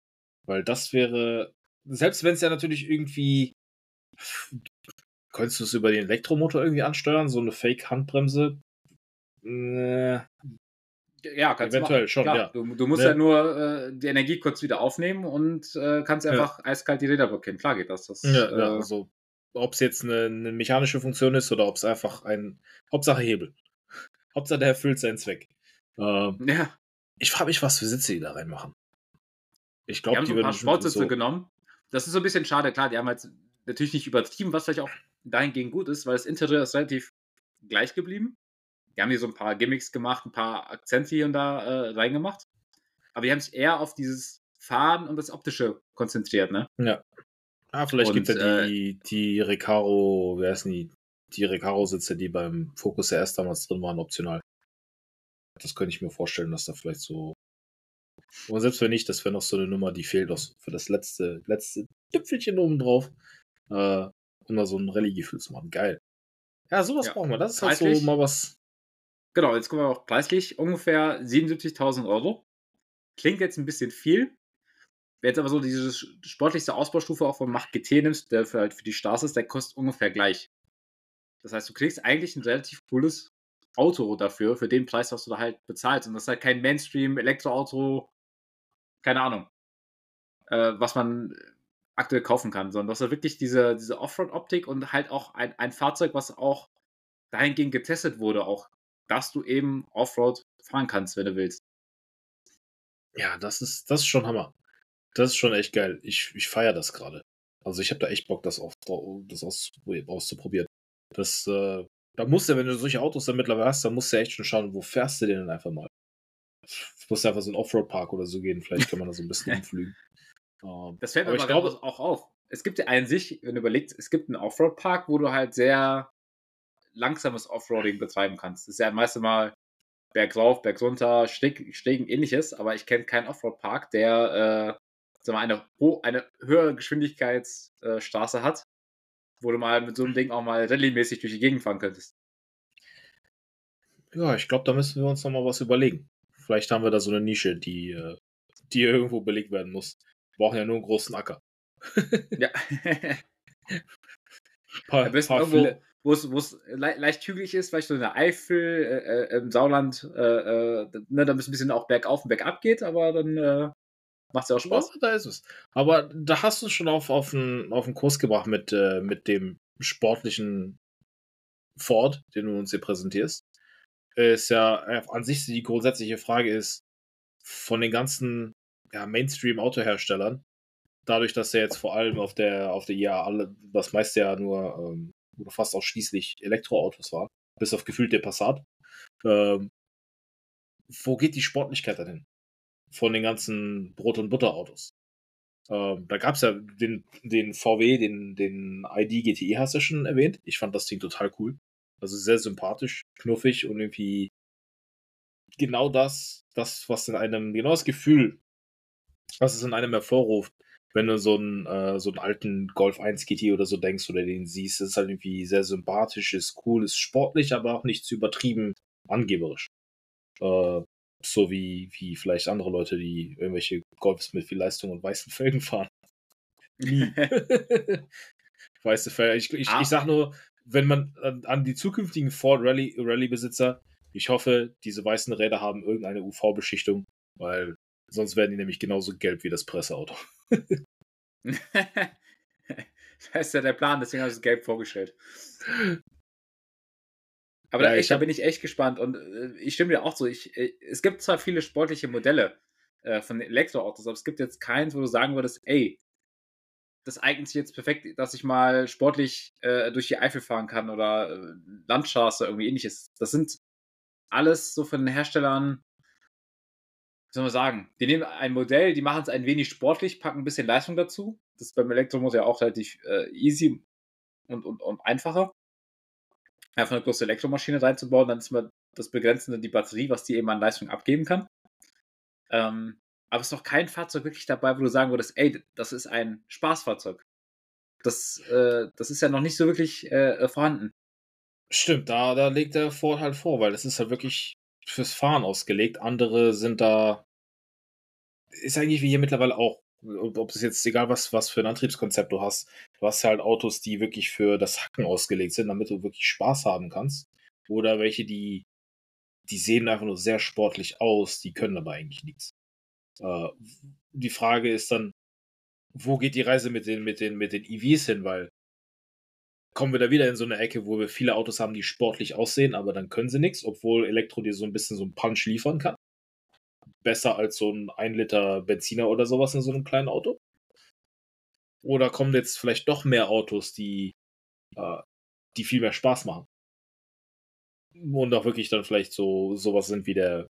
Weil das wäre, selbst wenn es ja natürlich irgendwie, könntest du es über den Elektromotor irgendwie ansteuern, so eine Fake-Handbremse. Äh, ja, kannst eventuell schon, Klar, ja. Du, du musst ja, ja nur äh, die Energie kurz wieder aufnehmen und äh, kannst einfach ja. eiskalt die Räder blockieren. Klar geht das. das ja, äh, ja, also ob es jetzt eine, eine, mechanische Funktion ist oder ob es einfach ein Hauptsache Hebel. Hauptsache der erfüllt seinen Zweck. Ähm, ja. Ich frage mich, was für Sitze die da reinmachen. Ich glaube, die, haben so ein paar Sportsitze so genommen. Das ist so ein bisschen schade. Klar, die haben jetzt natürlich nicht übertrieben, was vielleicht auch dahingehend gut ist, weil das Interieur ist relativ gleich geblieben. Die haben hier so ein paar Gimmicks gemacht, ein paar Akzente hier und da äh, reingemacht. Aber die haben sich eher auf dieses Fahren und das Optische konzentriert, ne? Ja. Ah, vielleicht gibt es ja die, äh, die Recaro, wer ist denn die, die Recaro-Sitze, die beim Focus ja erst damals drin waren, optional. Das könnte ich mir vorstellen, dass da vielleicht so. Und selbst wenn nicht, das wäre noch so eine Nummer, die fehlt noch für das letzte, letzte Tüpfelchen oben drauf. Äh, um da so ein Rallye-Gefühl zu machen. Geil. Ja, sowas ja. brauchen wir. Das ist halt so mal was. Genau, jetzt kommen wir auch preislich. Ungefähr 77.000 Euro. Klingt jetzt ein bisschen viel. Wer jetzt aber so diese sportlichste Ausbaustufe auch von Macht GT nimmst, der für, halt für die Stars ist, der kostet ungefähr gleich. Das heißt, du kriegst eigentlich ein relativ cooles Auto dafür, für den Preis, was du da halt bezahlst. Und das ist halt kein Mainstream-Elektroauto, keine Ahnung, äh, was man aktuell kaufen kann, sondern das ist wirklich diese, diese Offroad-Optik und halt auch ein, ein Fahrzeug, was auch dahingehend getestet wurde, auch dass du eben Offroad fahren kannst, wenn du willst. Ja, das ist, das ist schon Hammer. Das ist schon echt geil. Ich, ich feiere das gerade. Also ich habe da echt Bock, das, auf, das auszuprobieren. Das, äh, da musst du, wenn du solche Autos dann mittlerweile hast, dann musst du echt schon schauen, wo fährst du denn einfach mal? Ich muss einfach so einen Offroad-Park oder so gehen. Vielleicht kann man da so ein bisschen umflügen. Ähm, das fällt mir aber glaube, auch auf. Es gibt ja an sich, wenn du überlegst, es gibt einen Offroad-Park, wo du halt sehr langsames Offroading betreiben kannst. Das ist ja meistens mal bergauf, bergunter, Steg, Stegen, ähnliches, aber ich kenne keinen Offroad-Park, der äh, mal, eine, eine höhere Geschwindigkeitsstraße äh, hat, wo du mal mit so einem Ding auch mal rallye-mäßig durch die Gegend fahren könntest. Ja, ich glaube, da müssen wir uns nochmal was überlegen. Vielleicht haben wir da so eine Nische, die, äh, die irgendwo belegt werden muss. Wir brauchen ja nur einen großen Acker. ja. paar, Am besten irgendwo, wo es, wo es le leicht hügelig ist, vielleicht so in der Eifel, äh, äh, im Sauland, äh, äh, ne, da ein bisschen auch bergauf und bergab geht, aber dann äh, macht es ja auch Spaß. Ja, da ist es. Aber da hast du es schon auf, auf, einen, auf einen Kurs gebracht mit, äh, mit dem sportlichen Ford, den du uns hier präsentierst. Ist ja äh, an sich die grundsätzliche Frage ist, von den ganzen ja, Mainstream-Autoherstellern, dadurch, dass er jetzt vor allem auf der, auf der IAA alle, das meiste ja nur ähm, oder fast ausschließlich Elektroautos waren, bis auf gefühlt der Passat. Ähm, wo geht die Sportlichkeit dann hin? Von den ganzen Brot- und Butterautos. Ähm, da gab es ja den, den VW, den, den ID GTE hast du ja schon erwähnt. Ich fand das Ding total cool. Also sehr sympathisch, knuffig und irgendwie genau das, das, was in einem, genau das Gefühl, was es in einem hervorruft, wenn du so einen, äh, so einen alten Golf 1 GT oder so denkst oder den siehst. Ist halt irgendwie sehr sympathisch, ist cool, ist sportlich, aber auch nicht zu übertrieben angeberisch. Äh, so wie, wie vielleicht andere Leute, die irgendwelche Golfs mit viel Leistung und weißen Felgen fahren. Weiße Felgen. Ich, ich, ah. ich sag nur, wenn man an, an die zukünftigen Ford Rally, Rally Besitzer, ich hoffe, diese weißen Räder haben irgendeine UV-Beschichtung, weil sonst werden die nämlich genauso gelb wie das Presseauto. das ist ja der Plan, deswegen habe ich es gelb vorgestellt. Aber ja, da, echt, hab... da bin ich echt gespannt und äh, ich stimme dir auch so. Ich, äh, es gibt zwar viele sportliche Modelle äh, von Elektroautos, aber es gibt jetzt keins, wo du sagen würdest, ey, das eignet sich jetzt perfekt, dass ich mal sportlich äh, durch die Eifel fahren kann oder äh, Landstraße, irgendwie ähnliches. Das sind alles so von den Herstellern, wie soll man sagen, die nehmen ein Modell, die machen es ein wenig sportlich, packen ein bisschen Leistung dazu. Das ist beim Elektromotor ja auch relativ äh, easy und, und, und einfacher. Einfach eine große Elektromaschine reinzubauen, dann ist immer das Begrenzende die Batterie, was die eben an Leistung abgeben kann. Ähm, aber es ist noch kein Fahrzeug wirklich dabei, wo du sagen würdest, ey, das ist ein Spaßfahrzeug. Das, äh, das ist ja noch nicht so wirklich äh, vorhanden. Stimmt, da, da legt der Ford halt vor, weil das ist halt wirklich fürs Fahren ausgelegt. Andere sind da. Ist eigentlich wie hier mittlerweile auch. Ob es jetzt egal was, was für ein Antriebskonzept du hast. Du hast halt Autos, die wirklich für das Hacken ausgelegt sind, damit du wirklich Spaß haben kannst. Oder welche, die, die sehen einfach nur sehr sportlich aus, die können aber eigentlich nichts. Äh, die Frage ist dann, wo geht die Reise mit den, mit den, mit den EVs hin? Weil kommen wir da wieder in so eine Ecke, wo wir viele Autos haben, die sportlich aussehen, aber dann können sie nichts, obwohl Elektro dir so ein bisschen so einen Punch liefern kann. Besser als so ein 1 Liter Benziner oder sowas in so einem kleinen Auto. Oder kommen jetzt vielleicht doch mehr Autos, die, äh, die viel mehr Spaß machen. Und auch wirklich dann vielleicht so sowas sind wie der,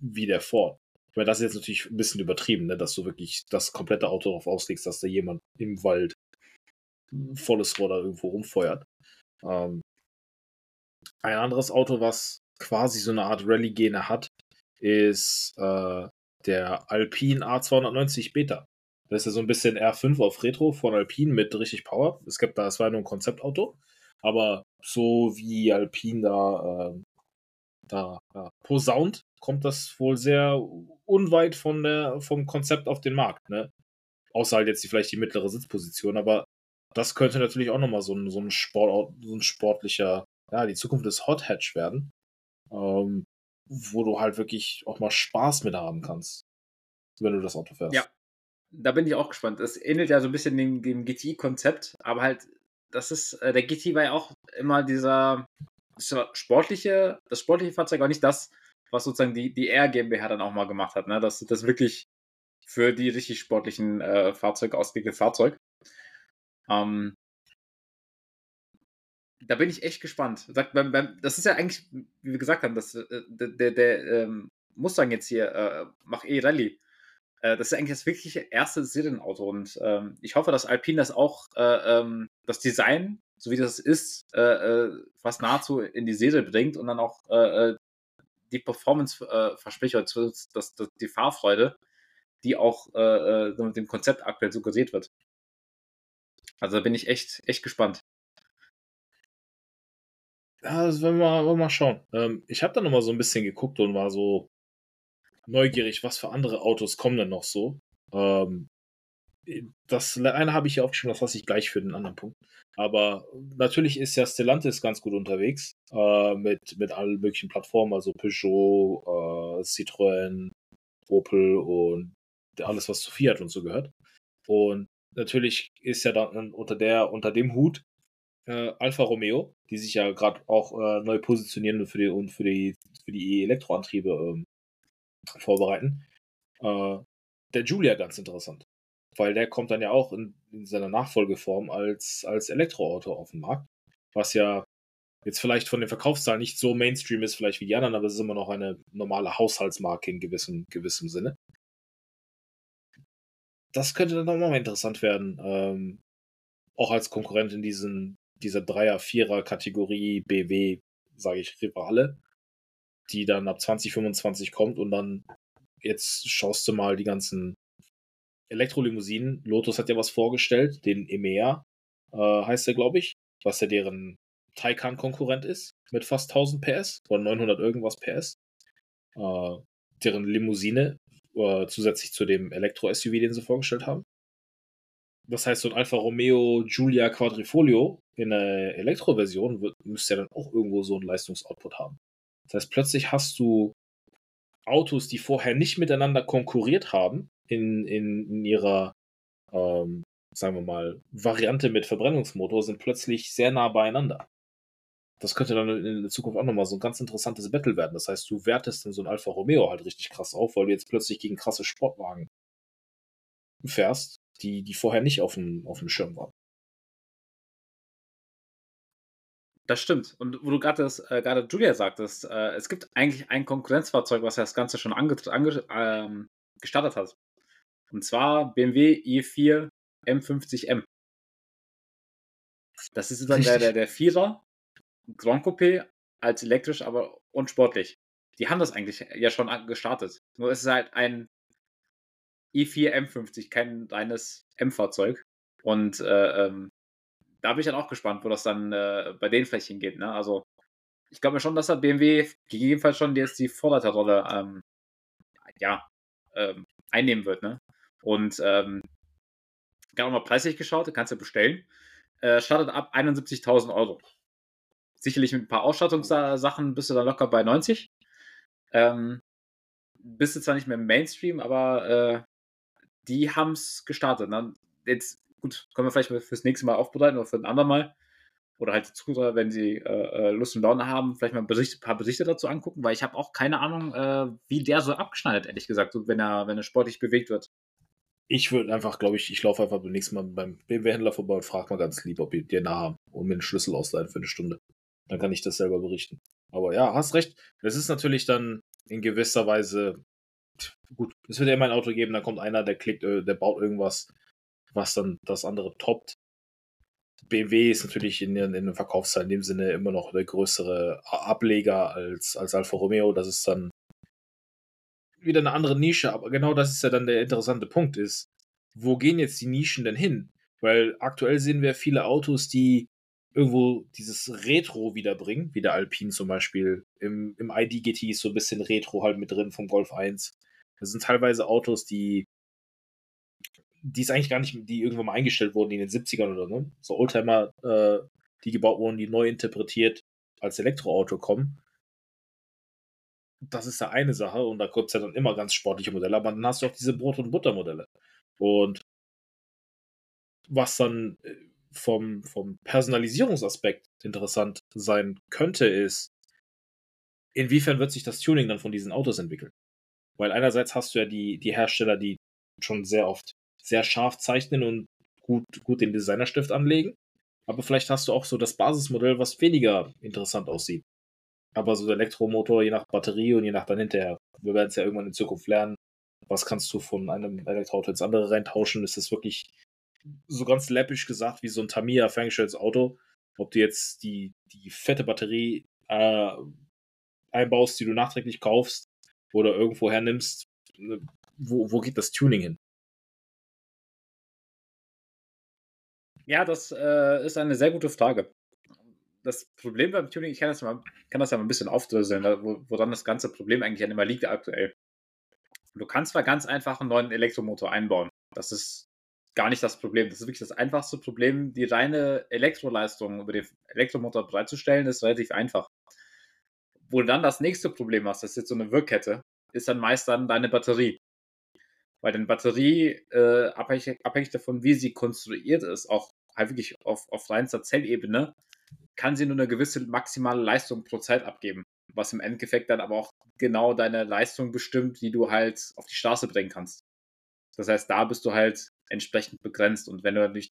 wie der Ford. Ich meine, das ist jetzt natürlich ein bisschen übertrieben, ne? dass du wirklich das komplette Auto darauf auslegst, dass da jemand im Wald volles da irgendwo rumfeuert. Ähm, ein anderes Auto, was quasi so eine Art Rallye-Gene hat, ist äh, der Alpine A290 Beta. Das ist ja so ein bisschen R5 auf Retro von Alpine mit richtig Power. Es gibt da, es war nur ein Konzeptauto, aber so wie Alpine da, äh, da ja, posaunt, kommt das wohl sehr unweit von der, vom Konzept auf den Markt. Ne? Außer halt jetzt die, vielleicht die mittlere Sitzposition, aber das könnte natürlich auch nochmal so ein, so, ein Sport, so ein sportlicher, ja, die Zukunft des Hot Hatch werden, ähm, wo du halt wirklich auch mal Spaß mit haben kannst, wenn du das Auto fährst. Ja, da bin ich auch gespannt. Das ähnelt ja so ein bisschen dem, dem GTI-Konzept, aber halt, das ist, äh, der GTI war ja auch immer dieser, dieser sportliche, das sportliche Fahrzeug, aber nicht das, was sozusagen die, die R GmbH dann auch mal gemacht hat, ne? Das, das wirklich für die richtig sportlichen äh, Fahrzeuge ausgelegte Fahrzeug. Ähm, da bin ich echt gespannt. Das ist ja eigentlich, wie wir gesagt haben, das, äh, der, der, der ähm, Mustang jetzt hier, äh, Mach E Rallye, äh, das ist eigentlich das wirkliche erste Serienauto und ähm, ich hoffe, dass Alpine das auch, äh, ähm, das Design, so wie das ist, äh, äh fast nahezu in die Serie bringt und dann auch äh, äh die Performance äh, verspricht, das, das, die Fahrfreude, die auch mit dem Konzept aktuell suggeriert wird. Also da bin ich echt, echt gespannt. Ja, das wollen wir, mal, mal schauen. Ähm, ich habe da nochmal so ein bisschen geguckt und war so neugierig, was für andere Autos kommen denn noch so. Ähm, das eine habe ich ja aufgeschrieben, das lasse ich gleich für den anderen Punkt. Aber natürlich ist ja Stellantis ganz gut unterwegs äh, mit, mit allen möglichen Plattformen, also Peugeot, äh, Citroën, Opel und alles, was zu Fiat und so gehört. Und natürlich ist ja dann unter der, unter dem Hut äh, Alfa Romeo, die sich ja gerade auch äh, neu positionieren für die und für die für die Elektroantriebe ähm, vorbereiten. Äh, der Julia ganz interessant, weil der kommt dann ja auch in, in seiner Nachfolgeform als als Elektroauto auf den Markt, was ja jetzt vielleicht von den Verkaufszahlen nicht so Mainstream ist, vielleicht wie die anderen, aber es ist immer noch eine normale Haushaltsmarke in gewissem, gewissem Sinne. Das könnte dann nochmal interessant werden. Ähm, auch als Konkurrent in diesen, dieser Dreier-, Vierer-Kategorie BW, sage ich, Rivale, die dann ab 2025 kommt und dann jetzt schaust du mal die ganzen Elektrolimousinen. Lotus hat ja was vorgestellt, den EMEA äh, heißt der, glaube ich, was ja deren Taycan-Konkurrent ist, mit fast 1000 PS oder 900 irgendwas PS. Äh, deren Limousine äh, zusätzlich zu dem Elektro-SUV, den sie vorgestellt haben. Das heißt, so ein Alfa Romeo Giulia Quadrifoglio in der Elektroversion müsste ja dann auch irgendwo so einen Leistungsoutput haben. Das heißt, plötzlich hast du Autos, die vorher nicht miteinander konkurriert haben in, in, in ihrer, ähm, sagen wir mal, Variante mit Verbrennungsmotor, sind plötzlich sehr nah beieinander. Das könnte dann in der Zukunft auch nochmal so ein ganz interessantes Battle werden. Das heißt, du wertest dann so ein Alfa Romeo halt richtig krass auf, weil du jetzt plötzlich gegen krasse Sportwagen fährst, die, die vorher nicht auf dem, auf dem Schirm waren. Das stimmt. Und wo du gerade äh, gerade Julia sagtest, äh, es gibt eigentlich ein Konkurrenzfahrzeug, was das Ganze schon ange, ange ähm, gestartet hat. Und zwar BMW i4 M50M. Das ist dann der, der, der Vierer Grand Coupé als elektrisch, aber unsportlich. Die haben das eigentlich ja schon gestartet. Nur ist es halt ein i4 M50, kein reines M-Fahrzeug. Und äh, ähm, da bin ich dann auch gespannt, wo das dann äh, bei den vielleicht hingeht. Ne? Also ich glaube mir schon, dass der BMW gegebenenfalls schon jetzt die Vorreiterrolle ähm, ja, ähm, einnehmen wird. Ne? Und ähm, habe mal preislich geschaut, kannst du bestellen. Äh, startet ab 71.000 Euro. Sicherlich mit ein paar Ausstattungssachen bist du dann locker bei 90. Ähm, bist du zwar nicht mehr im Mainstream, aber äh, die haben es gestartet. Ne? Jetzt, gut, können wir vielleicht fürs nächste Mal aufbereiten oder für ein andermal. Oder halt die Zuhörer, wenn sie äh, äh, Lust und Laune haben, vielleicht mal ein, Bericht, ein paar Berichte dazu angucken, weil ich habe auch keine Ahnung, äh, wie der so abgeschneidet, ehrlich gesagt, wenn er, wenn er sportlich bewegt wird. Ich würde einfach, glaube ich, ich laufe einfach beim nächsten Mal beim BMW-Händler vorbei und frage mal ganz lieb, ob die dir nah haben und mir einen Schlüssel ausleihen für eine Stunde. Dann kann ich das selber berichten. Aber ja, hast recht. Es ist natürlich dann in gewisser Weise gut. Es wird ja immer ein Auto geben, dann kommt einer, der klickt, äh, der baut irgendwas, was dann das andere toppt. BMW ist natürlich in, in, in den Verkaufszahlen in dem Sinne immer noch der größere Ableger als, als Alfa Romeo. Das ist dann wieder eine andere Nische, aber genau das ist ja dann der interessante Punkt ist, wo gehen jetzt die Nischen denn hin? Weil aktuell sehen wir viele Autos, die irgendwo dieses Retro wiederbringen, wie der Alpine zum Beispiel. Im, im ID GT ist so ein bisschen Retro halt mit drin vom Golf 1. Das sind teilweise Autos, die die ist eigentlich gar nicht, die irgendwann mal eingestellt wurden in den 70ern oder so. So Oldtimer, äh, die gebaut wurden, die neu interpretiert als Elektroauto kommen. Das ist ja eine Sache und da gibt es ja dann immer ganz sportliche Modelle, aber dann hast du auch diese Brot- und Buttermodelle. Und was dann äh, vom, vom Personalisierungsaspekt interessant sein könnte, ist, inwiefern wird sich das Tuning dann von diesen Autos entwickeln? Weil einerseits hast du ja die, die Hersteller, die schon sehr oft sehr scharf zeichnen und gut, gut den Designerstift anlegen. Aber vielleicht hast du auch so das Basismodell, was weniger interessant aussieht. Aber so der Elektromotor, je nach Batterie und je nach dann hinterher. Wir werden es ja irgendwann in Zukunft lernen. Was kannst du von einem Elektroauto ins andere reintauschen? Ist das wirklich so ganz läppisch gesagt wie so ein Tamiya ferngestelltes Auto? Ob du jetzt die, die fette Batterie äh, einbaust, die du nachträglich kaufst oder irgendwo hernimmst, ne, wo, wo geht das Tuning hin? Ja, das äh, ist eine sehr gute Frage. Das Problem beim Tuning, ich kann das, mal, kann das ja mal ein bisschen aufdröseln, wo, woran das ganze Problem eigentlich immer liegt aktuell. Du kannst zwar ganz einfach einen neuen Elektromotor einbauen. Das ist gar nicht das Problem. Das ist wirklich das einfachste Problem. Die reine Elektroleistung über den Elektromotor bereitzustellen, ist relativ einfach. Wo du dann das nächste Problem hast, das ist jetzt so eine Wirkkette, ist dann meist dann deine Batterie. Weil deine Batterie, äh, abhängig, abhängig davon, wie sie konstruiert ist, auch halt wirklich auf, auf reinster Zellebene, kann sie nur eine gewisse maximale Leistung pro Zeit abgeben. Was im Endeffekt dann aber auch genau deine Leistung bestimmt, die du halt auf die Straße bringen kannst. Das heißt, da bist du halt entsprechend begrenzt. Und wenn du natürlich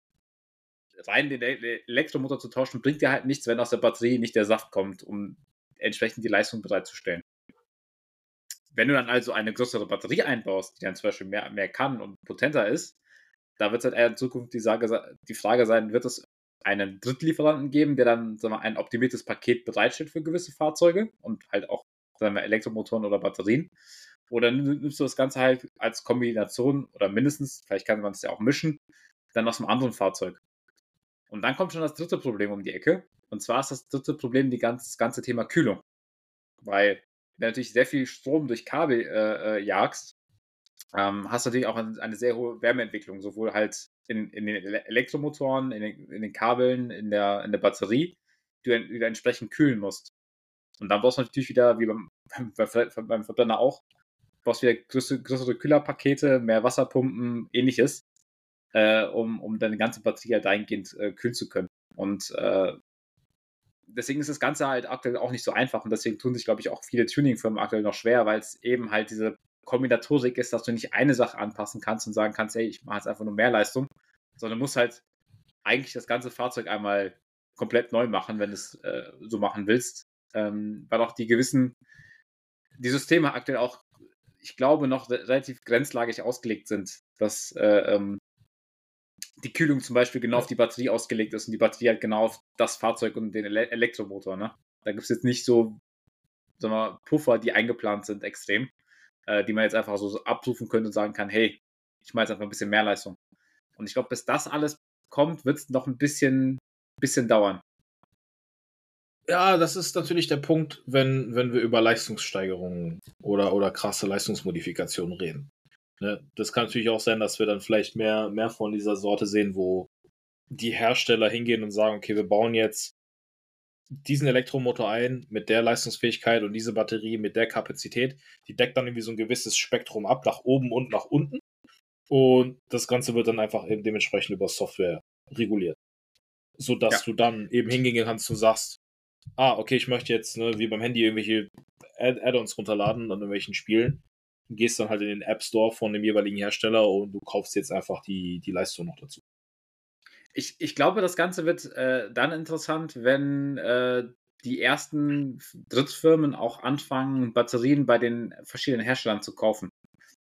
rein den Elektromotor zu tauschen, bringt dir halt nichts, wenn aus der Batterie nicht der Saft kommt, um entsprechend die Leistung bereitzustellen. Wenn du dann also eine größere Batterie einbaust, die dann zum Beispiel mehr, mehr kann und potenter ist, da wird es halt eher in Zukunft die, Sage, die Frage sein, wird es einen Drittlieferanten geben, der dann sagen wir, ein optimiertes Paket bereitstellt für gewisse Fahrzeuge und halt auch sagen wir, Elektromotoren oder Batterien. Oder nimmst du das Ganze halt als Kombination oder mindestens, vielleicht kann man es ja auch mischen, dann aus einem anderen Fahrzeug. Und dann kommt schon das dritte Problem um die Ecke. Und zwar ist das dritte Problem die ganz, das ganze Thema Kühlung. Weil wenn du natürlich sehr viel Strom durch Kabel äh, äh, jagst, ähm, hast du natürlich auch eine sehr hohe Wärmeentwicklung, sowohl halt in, in den Elektromotoren, in den, in den, Kabeln, in der, in der Batterie, die du wieder entsprechend kühlen musst. Und dann brauchst du natürlich wieder, wie beim, beim, beim Verbrenner auch, brauchst wieder größere, größere Kühlerpakete, mehr Wasserpumpen, ähnliches, äh, um, um deine ganze Batterie halt dahingehend äh, kühlen zu können. Und äh, deswegen ist das Ganze halt aktuell auch nicht so einfach und deswegen tun sich, glaube ich, auch viele Tuning-Firmen aktuell noch schwer, weil es eben halt diese Kombinatorik ist, dass du nicht eine Sache anpassen kannst und sagen kannst, hey, ich mache jetzt einfach nur mehr Leistung, sondern musst halt eigentlich das ganze Fahrzeug einmal komplett neu machen, wenn du es äh, so machen willst, ähm, weil auch die gewissen, die Systeme aktuell auch, ich glaube, noch relativ grenzlagig ausgelegt sind, dass äh, ähm, die Kühlung zum Beispiel genau auf die Batterie ausgelegt ist und die Batterie halt genau auf das Fahrzeug und den Ele Elektromotor. Ne? Da gibt es jetzt nicht so sagen wir, Puffer, die eingeplant sind, extrem, äh, die man jetzt einfach so abrufen könnte und sagen kann, hey, ich mache jetzt einfach ein bisschen mehr Leistung. Und ich glaube, bis das alles kommt, wird es noch ein bisschen, bisschen dauern. Ja, das ist natürlich der Punkt, wenn, wenn wir über Leistungssteigerungen oder, oder krasse Leistungsmodifikationen reden. Ne? Das kann natürlich auch sein, dass wir dann vielleicht mehr, mehr von dieser Sorte sehen, wo die Hersteller hingehen und sagen, okay, wir bauen jetzt diesen Elektromotor ein mit der Leistungsfähigkeit und diese Batterie mit der Kapazität. Die deckt dann irgendwie so ein gewisses Spektrum ab, nach oben und nach unten. Und das Ganze wird dann einfach eben dementsprechend über Software reguliert. Sodass ja. du dann eben hingehen kannst und sagst, ah, okay, ich möchte jetzt, ne, wie beim Handy, irgendwelche Add-ons runterladen an irgendwelchen Spielen gehst dann halt in den App Store von dem jeweiligen Hersteller und du kaufst jetzt einfach die, die Leistung noch dazu. Ich, ich glaube, das Ganze wird äh, dann interessant, wenn äh, die ersten Drittfirmen auch anfangen, Batterien bei den verschiedenen Herstellern zu kaufen.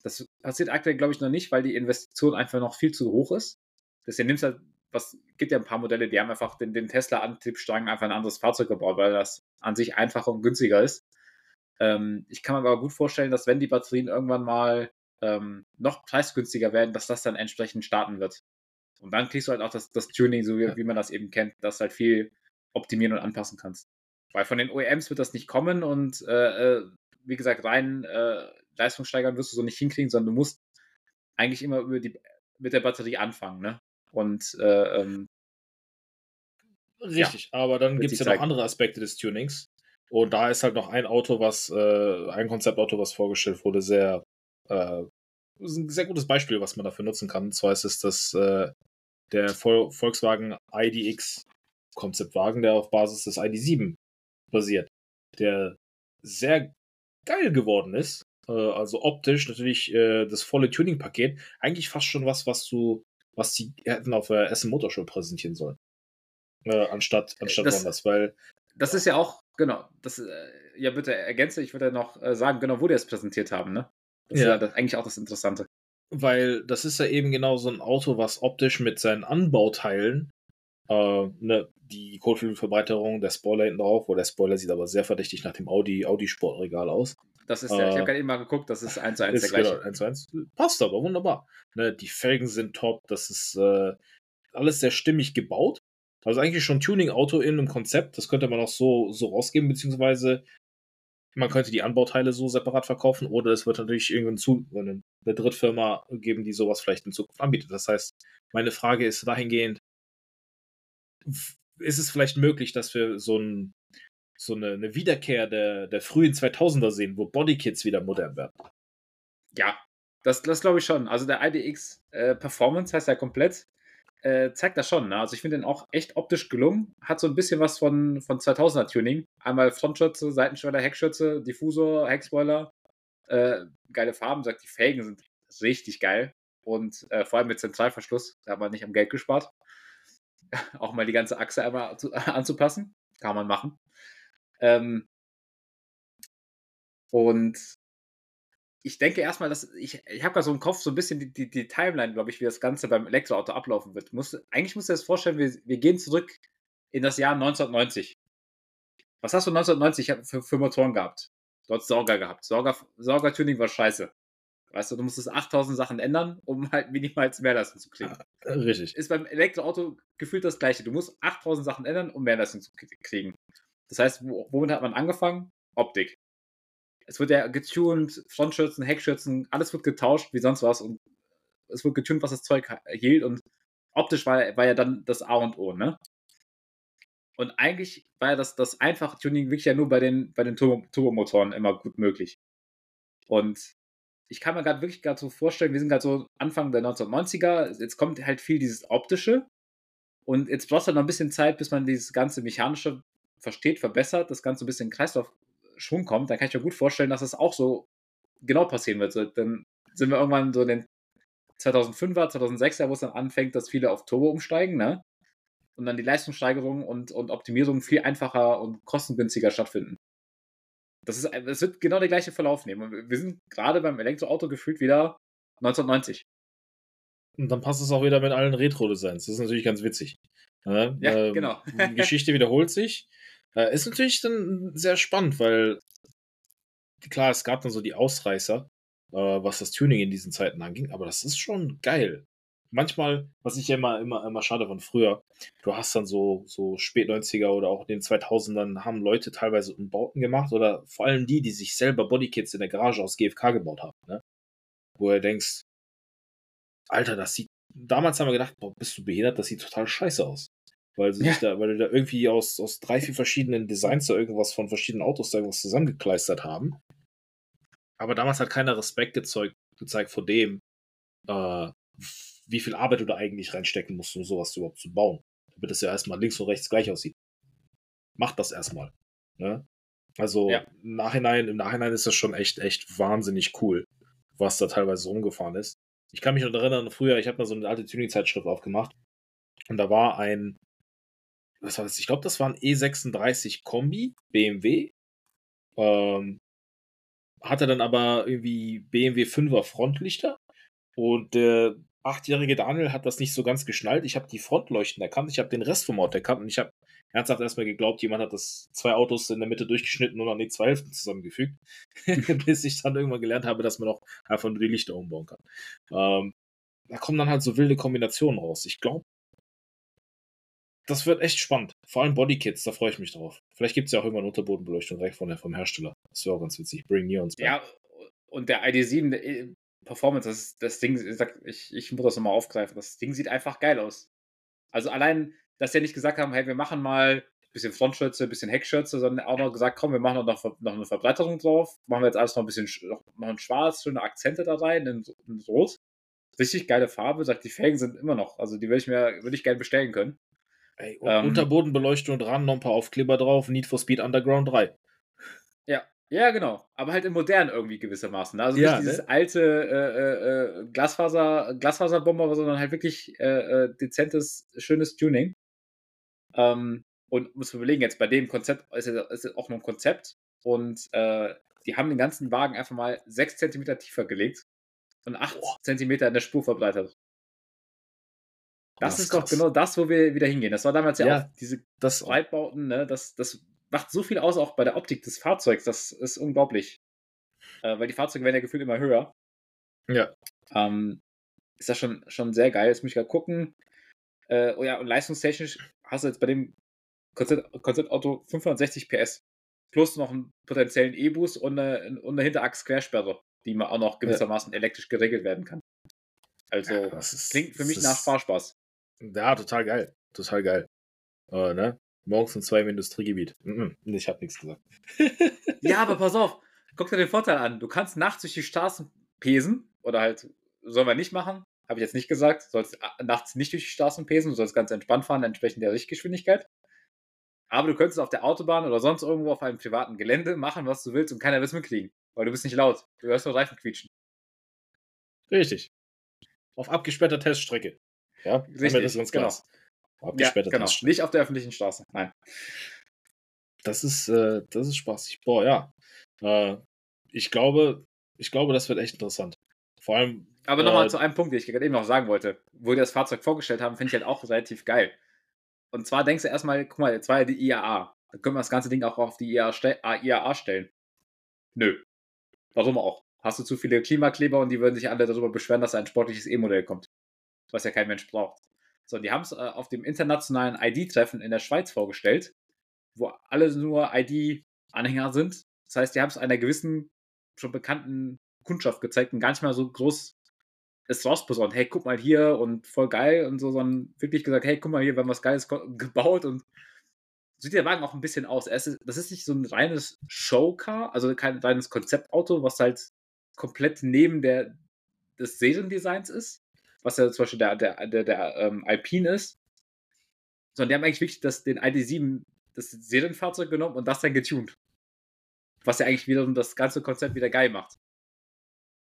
Das passiert aktuell, glaube ich, noch nicht, weil die Investition einfach noch viel zu hoch ist. Deswegen nimmst halt, was gibt ja ein paar Modelle, die haben einfach den, den Tesla-Antriebsstrang einfach ein anderes Fahrzeug gebaut, weil das an sich einfacher und günstiger ist. Ähm, ich kann mir aber gut vorstellen, dass wenn die Batterien irgendwann mal ähm, noch preisgünstiger werden, dass das dann entsprechend starten wird. Und dann kriegst du halt auch das, das Tuning, so wie, wie man das eben kennt, dass du halt viel optimieren und anpassen kannst. Weil von den OEMs wird das nicht kommen und äh, äh, wie gesagt, rein äh, Leistungssteigern wirst du so nicht hinkriegen, sondern du musst eigentlich immer über die, mit der Batterie anfangen, ne? Und äh, ähm, Richtig, ja, aber dann gibt es ja noch andere Aspekte des Tunings. Und da ist halt noch ein Auto, was, äh, ein Konzeptauto, was vorgestellt wurde, sehr, äh, ist ein sehr gutes Beispiel, was man dafür nutzen kann. Und zwar ist es das, äh, der Vol Volkswagen IDX Konzeptwagen, der auf Basis des ID7 basiert. Der sehr geil geworden ist. Äh, also optisch natürlich äh, das volle Tuning-Paket. Eigentlich fast schon was, was du, was die hätten auf der Essen Motorshow präsentieren sollen. Äh, anstatt, anstatt das, woanders, weil. Das ist ja auch Genau, das, äh, ja bitte ergänze, ich würde ja noch sagen, genau, wo die es präsentiert haben, ne? Das ja. ist ja das, eigentlich auch das Interessante. Weil das ist ja eben genau so ein Auto, was optisch mit seinen Anbauteilen, äh, ne, die Kotflügelverbreiterung, der Spoiler hinten drauf, wo der Spoiler sieht aber sehr verdächtig nach dem Audi, Audi Sportregal aus. Das ist ja, äh, ich habe gerade eben mal geguckt, das ist 1 zu 1 der gleiche. Genau, 1 zu 1. Passt aber, wunderbar. Ne, die Felgen sind top, das ist äh, alles sehr stimmig gebaut. Also eigentlich schon Tuning-Auto in einem Konzept. Das könnte man auch so, so rausgeben, beziehungsweise man könnte die Anbauteile so separat verkaufen oder es wird natürlich irgendwann zu eine Drittfirma geben, die sowas vielleicht in Zukunft anbietet. Das heißt, meine Frage ist dahingehend, ist es vielleicht möglich, dass wir so, ein, so eine, eine Wiederkehr der, der frühen 2000er sehen, wo Bodykits wieder modern werden? Ja, das, das glaube ich schon. Also der IDX äh, Performance heißt ja komplett äh, zeigt das schon. Ne? Also ich finde den auch echt optisch gelungen. Hat so ein bisschen was von, von 2000er Tuning. Einmal Frontschütze, Seitenschweiler, Heckschütze, Diffusor, Heckspoiler. Äh, geile Farben. Sagt, die Felgen sind richtig geil. Und äh, vor allem mit Zentralverschluss. Da hat man nicht am Geld gespart. auch mal die ganze Achse einmal zu, anzupassen. Kann man machen. Ähm, und ich denke erstmal, dass ich, ich habe gerade so im Kopf so ein bisschen die, die, die Timeline, glaube ich, wie das Ganze beim Elektroauto ablaufen wird. Muss, eigentlich musst du dir das vorstellen, wir, wir gehen zurück in das Jahr 1990. Was hast du 1990 für, für Motoren gehabt? Hast Sorger gehabt. Sorger-Tuning war scheiße. Weißt du, du musstest 8000 Sachen ändern, um halt minimal Mehrleistung zu kriegen. Ah, richtig. Ist beim Elektroauto gefühlt das gleiche. Du musst 8000 Sachen ändern, um Mehrleistung zu kriegen. Das heißt, womit hat man angefangen? Optik. Es wird ja getuned, Frontschürzen, Heckschürzen, alles wird getauscht, wie sonst was. Und es wird getuned, was das Zeug hielt. Und optisch war, war ja dann das A und O, ne? Und eigentlich war ja das, das einfache Tuning wirklich ja nur bei den, bei den Turbo Turbomotoren immer gut möglich. Und ich kann mir gerade wirklich gerade so vorstellen, wir sind gerade so Anfang der 1990er, jetzt kommt halt viel dieses Optische. Und jetzt braucht es halt noch ein bisschen Zeit, bis man dieses ganze Mechanische versteht, verbessert, das Ganze ein bisschen in Kreislaufschwung kommt. Dann kann ich mir gut vorstellen, dass das auch so genau passieren wird. So, dann sind wir irgendwann so in den 2005er, 2006er, wo es dann anfängt, dass viele auf Turbo umsteigen, ne? und dann die Leistungssteigerung und, und Optimierung viel einfacher und kostengünstiger stattfinden. Das, ist, das wird genau der gleiche Verlauf nehmen. Wir sind gerade beim Elektroauto gefühlt wieder 1990. Und dann passt es auch wieder mit allen Retro-Designs. Das ist natürlich ganz witzig. Ja, ja ähm, genau. die Geschichte wiederholt sich. Äh, ist natürlich dann sehr spannend, weil klar, es gab dann so die Ausreißer, äh, was das Tuning in diesen Zeiten anging, aber das ist schon geil manchmal, was ich ja immer, immer, immer schade von früher, du hast dann so, so spät 90er oder auch in den 2000ern haben Leute teilweise Umbauten gemacht oder vor allem die, die sich selber Bodykits in der Garage aus GFK gebaut haben, ne? Wo du denkst, Alter, das sieht, damals haben wir gedacht, boah, bist du behindert, das sieht total scheiße aus. Weil, sie ja. da, weil da irgendwie aus, aus drei, vier verschiedenen Designs da irgendwas von verschiedenen Autos da irgendwas zusammengekleistert haben. Aber damals hat keiner Respekt gezeigt, gezeigt vor dem, äh, wie viel Arbeit du da eigentlich reinstecken musst, um sowas überhaupt zu bauen. Damit es ja erstmal links und rechts gleich aussieht. Mach das erstmal. Ne? Also ja. im, Nachhinein, im Nachhinein ist das schon echt, echt wahnsinnig cool, was da teilweise rumgefahren ist. Ich kann mich noch erinnern, früher, ich habe mal so eine alte Tuning-Zeitschrift aufgemacht und da war ein, was war das? Ich glaube, das war ein E36 Kombi, BMW. Ähm, hatte dann aber irgendwie BMW 5er Frontlichter und der achtjährige Daniel hat das nicht so ganz geschnallt. Ich habe die Frontleuchten erkannt, ich habe den Rest vom Auto erkannt und ich habe ernsthaft erstmal geglaubt, jemand hat das zwei Autos in der Mitte durchgeschnitten und an die zwei Hälften zusammengefügt, bis ich dann irgendwann gelernt habe, dass man auch einfach nur die Lichter umbauen kann. Ähm, da kommen dann halt so wilde Kombinationen raus. Ich glaube, das wird echt spannend. Vor allem Bodykits, da freue ich mich drauf. Vielleicht gibt es ja auch irgendwann Unterbodenbeleuchtung direkt von der, vom Hersteller. Das wäre auch ganz witzig. Bring Neons. Ja, und der ID7, Performance, das, das Ding, ich, ich muss das nochmal aufgreifen, das Ding sieht einfach geil aus. Also allein, dass sie nicht gesagt haben, hey, wir machen mal ein bisschen Frontschürze, ein bisschen Heckschürze, sondern auch noch gesagt, komm, wir machen noch, noch eine Verbreiterung drauf, machen wir jetzt alles noch ein bisschen noch, noch ein schwarz, schöne Akzente da rein, in, in Rot. Richtig geile Farbe, sagt, die Felgen sind immer noch, also die würde ich mir, würde ich gerne bestellen können. Ey, ähm, Unterbodenbeleuchtung dran, noch ein paar Aufkleber drauf, Need for Speed Underground 3. Ja, ja, genau. Aber halt in modern irgendwie gewissermaßen. Ne? Also nicht ja, dieses ne? alte äh, äh, äh, Glasfaser, Glasfaserbomber, sondern halt wirklich äh, äh, dezentes, schönes Tuning. Ähm, und muss man überlegen, jetzt bei dem Konzept ist es auch noch ein Konzept. Und äh, die haben den ganzen Wagen einfach mal 6 cm tiefer gelegt und 8 oh. cm in der Spur verbreitert. Das, das ist krass. doch genau das, wo wir wieder hingehen. Das war damals ja, ja auch diese das Breitbauten, ne? das, das macht so viel aus, auch bei der Optik des Fahrzeugs. Das ist unglaublich. Äh, weil die Fahrzeuge werden ja gefühlt immer höher. Ja. Ähm, ist das schon, schon sehr geil. Jetzt muss ich gerade gucken. Äh, oh ja, und leistungstechnisch hast du jetzt bei dem Konzept, Konzeptauto 560 PS. Plus noch einen potenziellen E-Boost und eine, und eine Hinterachs-Quersperre, die man auch noch gewissermaßen ja. elektrisch geregelt werden kann. Also, ja, das ist, klingt für mich nach Fahrspaß. Ja, total geil. Total geil. Äh, ne? Morgens um zwei im Industriegebiet. Ich habe nichts gesagt. ja, aber pass auf. Guck dir den Vorteil an. Du kannst nachts durch die Straßen pesen. Oder halt, sollen wir nicht machen. Habe ich jetzt nicht gesagt. Du sollst nachts nicht durch die Straßen pesen. Du sollst ganz entspannt fahren, entsprechend der Richtgeschwindigkeit. Aber du könntest auf der Autobahn oder sonst irgendwo auf einem privaten Gelände machen, was du willst und keiner wird es mitkriegen. Weil du bist nicht laut. Du hörst nur Reifen quietschen. Richtig. Auf abgesperrter Teststrecke. Ja, Richtig, das ganz genau. ja, genau. Nicht auf der öffentlichen Straße, nein. Das ist, äh, das ist spaßig. Boah, ja. Äh, ich glaube, ich glaube, das wird echt interessant. Vor allem. Aber nochmal äh, zu einem Punkt, den ich gerade eben noch sagen wollte. Wo die das Fahrzeug vorgestellt haben, finde ich halt auch relativ geil. Und zwar denkst du erstmal, guck mal, jetzt war ja die IAA. Da können wir das ganze Ding auch auf die IAA stellen. Nö. Warum auch? Hast du zu viele Klimakleber und die würden sich alle darüber beschweren, dass ein sportliches E-Modell kommt. Was ja kein Mensch braucht. So, die haben es äh, auf dem internationalen ID-Treffen in der Schweiz vorgestellt, wo alle nur ID-Anhänger sind. Das heißt, die haben es einer gewissen, schon bekannten Kundschaft gezeigt und gar nicht mal so groß ist rausposaunt, hey, guck mal hier und voll geil und so, sondern wirklich gesagt, hey, guck mal hier, wir haben was Geiles gebaut und sieht der Wagen auch ein bisschen aus. das ist nicht so ein reines Showcar, also kein reines Konzeptauto, was halt komplett neben der, des Seriendesigns ist, was ja zum Beispiel der, der, der, der ähm, Alpine ist, sondern die haben eigentlich wirklich das, den ID7, das Serienfahrzeug genommen und das dann getuned. Was ja eigentlich wiederum das ganze Konzept wieder geil macht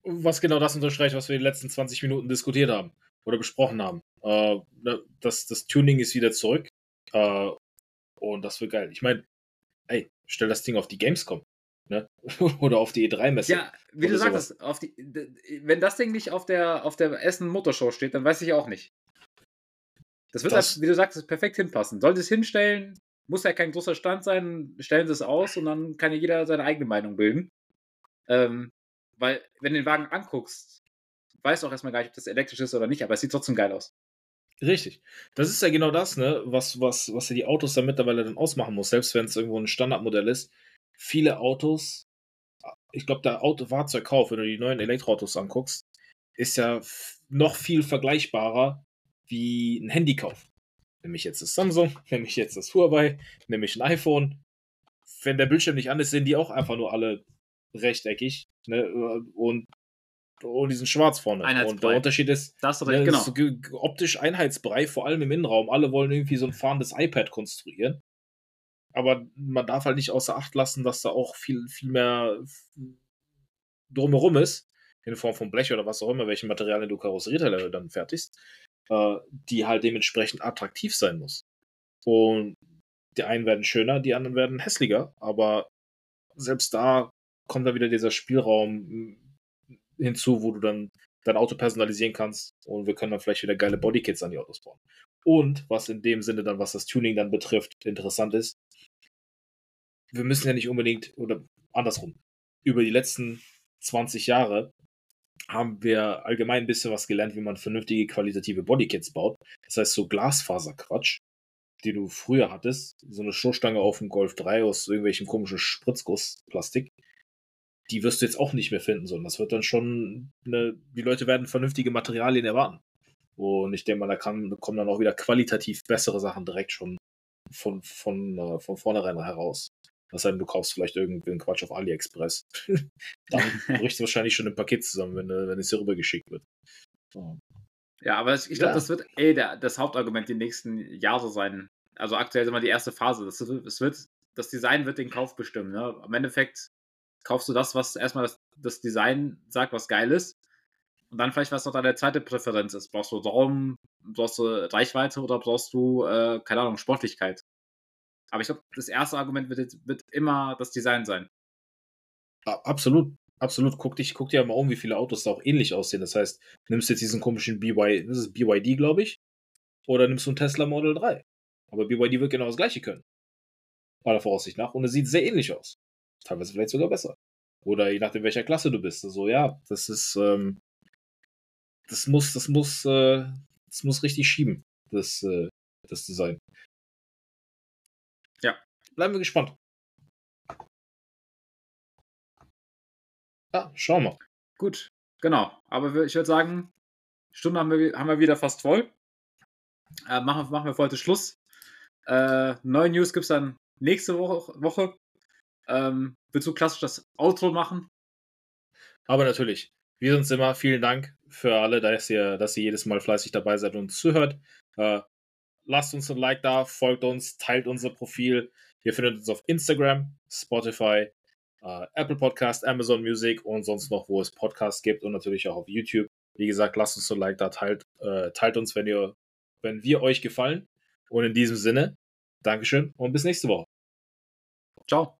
was genau das unterstreicht, was wir in den letzten 20 Minuten diskutiert haben oder besprochen haben. Äh, ne, das, das Tuning ist wieder zurück. Äh, und das wird geil. Ich meine, ey, stell das Ding auf die Gamescom. Ne? oder auf die E3-Messe. Ja, wie du sagst, auf die, wenn das Ding nicht auf der, auf der Essen Motorshow steht, dann weiß ich auch nicht. Das wird, das, halt, wie du sagst, perfekt hinpassen. Sollte es hinstellen, muss ja kein großer Stand sein, stellen sie es aus und dann kann ja jeder seine eigene Meinung bilden. Ähm, weil, wenn du den Wagen anguckst, weißt du auch erstmal gar nicht, ob das elektrisch ist oder nicht, aber es sieht trotzdem geil aus. Richtig. Das ist ja genau das, ne, was, was, was ja die Autos dann mittlerweile dann ausmachen muss, selbst wenn es irgendwo ein Standardmodell ist. Viele Autos, ich glaube, der Autofahrzeugkauf, wenn du die neuen Elektroautos anguckst, ist ja noch viel vergleichbarer wie ein Handykauf. Nämlich jetzt das Samsung, nämlich jetzt das Huawei, nämlich ein iPhone. Wenn der Bildschirm nicht an ist, sind die auch einfach nur alle rechteckig ne, und, und diesen Schwarz vorne. Und der Unterschied ist, das ne, genau. ist optisch Einheitsbrei, vor allem im Innenraum. Alle wollen irgendwie so ein fahrendes iPad konstruieren. Aber man darf halt nicht außer Acht lassen, dass da auch viel, viel mehr drumherum ist, in Form von Blech oder was auch immer, welche Materialien du Karosserieteile dann fertigst, äh, die halt dementsprechend attraktiv sein muss. Und die einen werden schöner, die anderen werden hässlicher, aber selbst da kommt dann wieder dieser Spielraum hm, hinzu, wo du dann dein Auto personalisieren kannst und wir können dann vielleicht wieder geile Bodykits an die Autos bauen. Und was in dem Sinne dann, was das Tuning dann betrifft, interessant ist, wir müssen ja nicht unbedingt, oder andersrum, über die letzten 20 Jahre haben wir allgemein ein bisschen was gelernt, wie man vernünftige qualitative Bodykits baut. Das heißt, so Glasfaserquatsch, die du früher hattest, so eine Stoßstange auf dem Golf 3 aus irgendwelchem komischen Spritzgussplastik, die wirst du jetzt auch nicht mehr finden, sondern das wird dann schon, eine, die Leute werden vernünftige Materialien erwarten. Und ich denke mal, da kann, kommen dann auch wieder qualitativ bessere Sachen direkt schon von, von, äh, von vornherein heraus. Das heißt, du kaufst vielleicht irgendeinen Quatsch auf AliExpress. dann bricht es wahrscheinlich schon im Paket zusammen, wenn, äh, wenn es hier rüber geschickt wird. So. Ja, aber ich glaube, ja. das wird ey, der, das Hauptargument die nächsten Jahre sein. Also aktuell ist immer die erste Phase. Das, das, wird, das Design wird den Kauf bestimmen. Ne? Im Endeffekt kaufst du das, was erstmal das, das Design sagt, was geil ist. Und dann vielleicht, was noch deine zweite Präferenz ist. Brauchst du Raum, brauchst du Reichweite oder brauchst du, äh, keine Ahnung, Sportlichkeit? Aber ich glaube, das erste Argument wird, wird immer das Design sein. Absolut, absolut. Guck, dich, guck dir mal um, wie viele Autos da auch ähnlich aussehen. Das heißt, nimmst du jetzt diesen komischen BY, das ist BYD, glaube ich, oder nimmst du einen Tesla Model 3. Aber BYD wird genau das gleiche können. Aller Voraussicht nach. Und es sieht sehr ähnlich aus. Teilweise vielleicht sogar besser. Oder je nachdem, welcher Klasse du bist. Also ja, das ist, ähm, das muss, das muss, äh, das muss richtig schieben, das, äh, das Design. Ja, bleiben wir gespannt. Ja, schauen wir. Gut, genau. Aber ich würde sagen, Stunde haben wir, haben wir wieder fast voll. Äh, machen, machen wir für heute Schluss. Äh, neue News gibt es dann nächste Woche. Woche. Ähm, willst du klassisch das Outro machen? Aber natürlich. Wie sonst immer, vielen Dank für alle, dass ihr, dass ihr jedes Mal fleißig dabei seid und zuhört. Äh, lasst uns ein Like da, folgt uns, teilt unser Profil. Ihr findet uns auf Instagram, Spotify, äh, Apple Podcast, Amazon Music und sonst noch, wo es Podcasts gibt und natürlich auch auf YouTube. Wie gesagt, lasst uns ein Like da, teilt, äh, teilt uns, wenn ihr, wenn wir euch gefallen. Und in diesem Sinne, Dankeschön und bis nächste Woche. Ciao.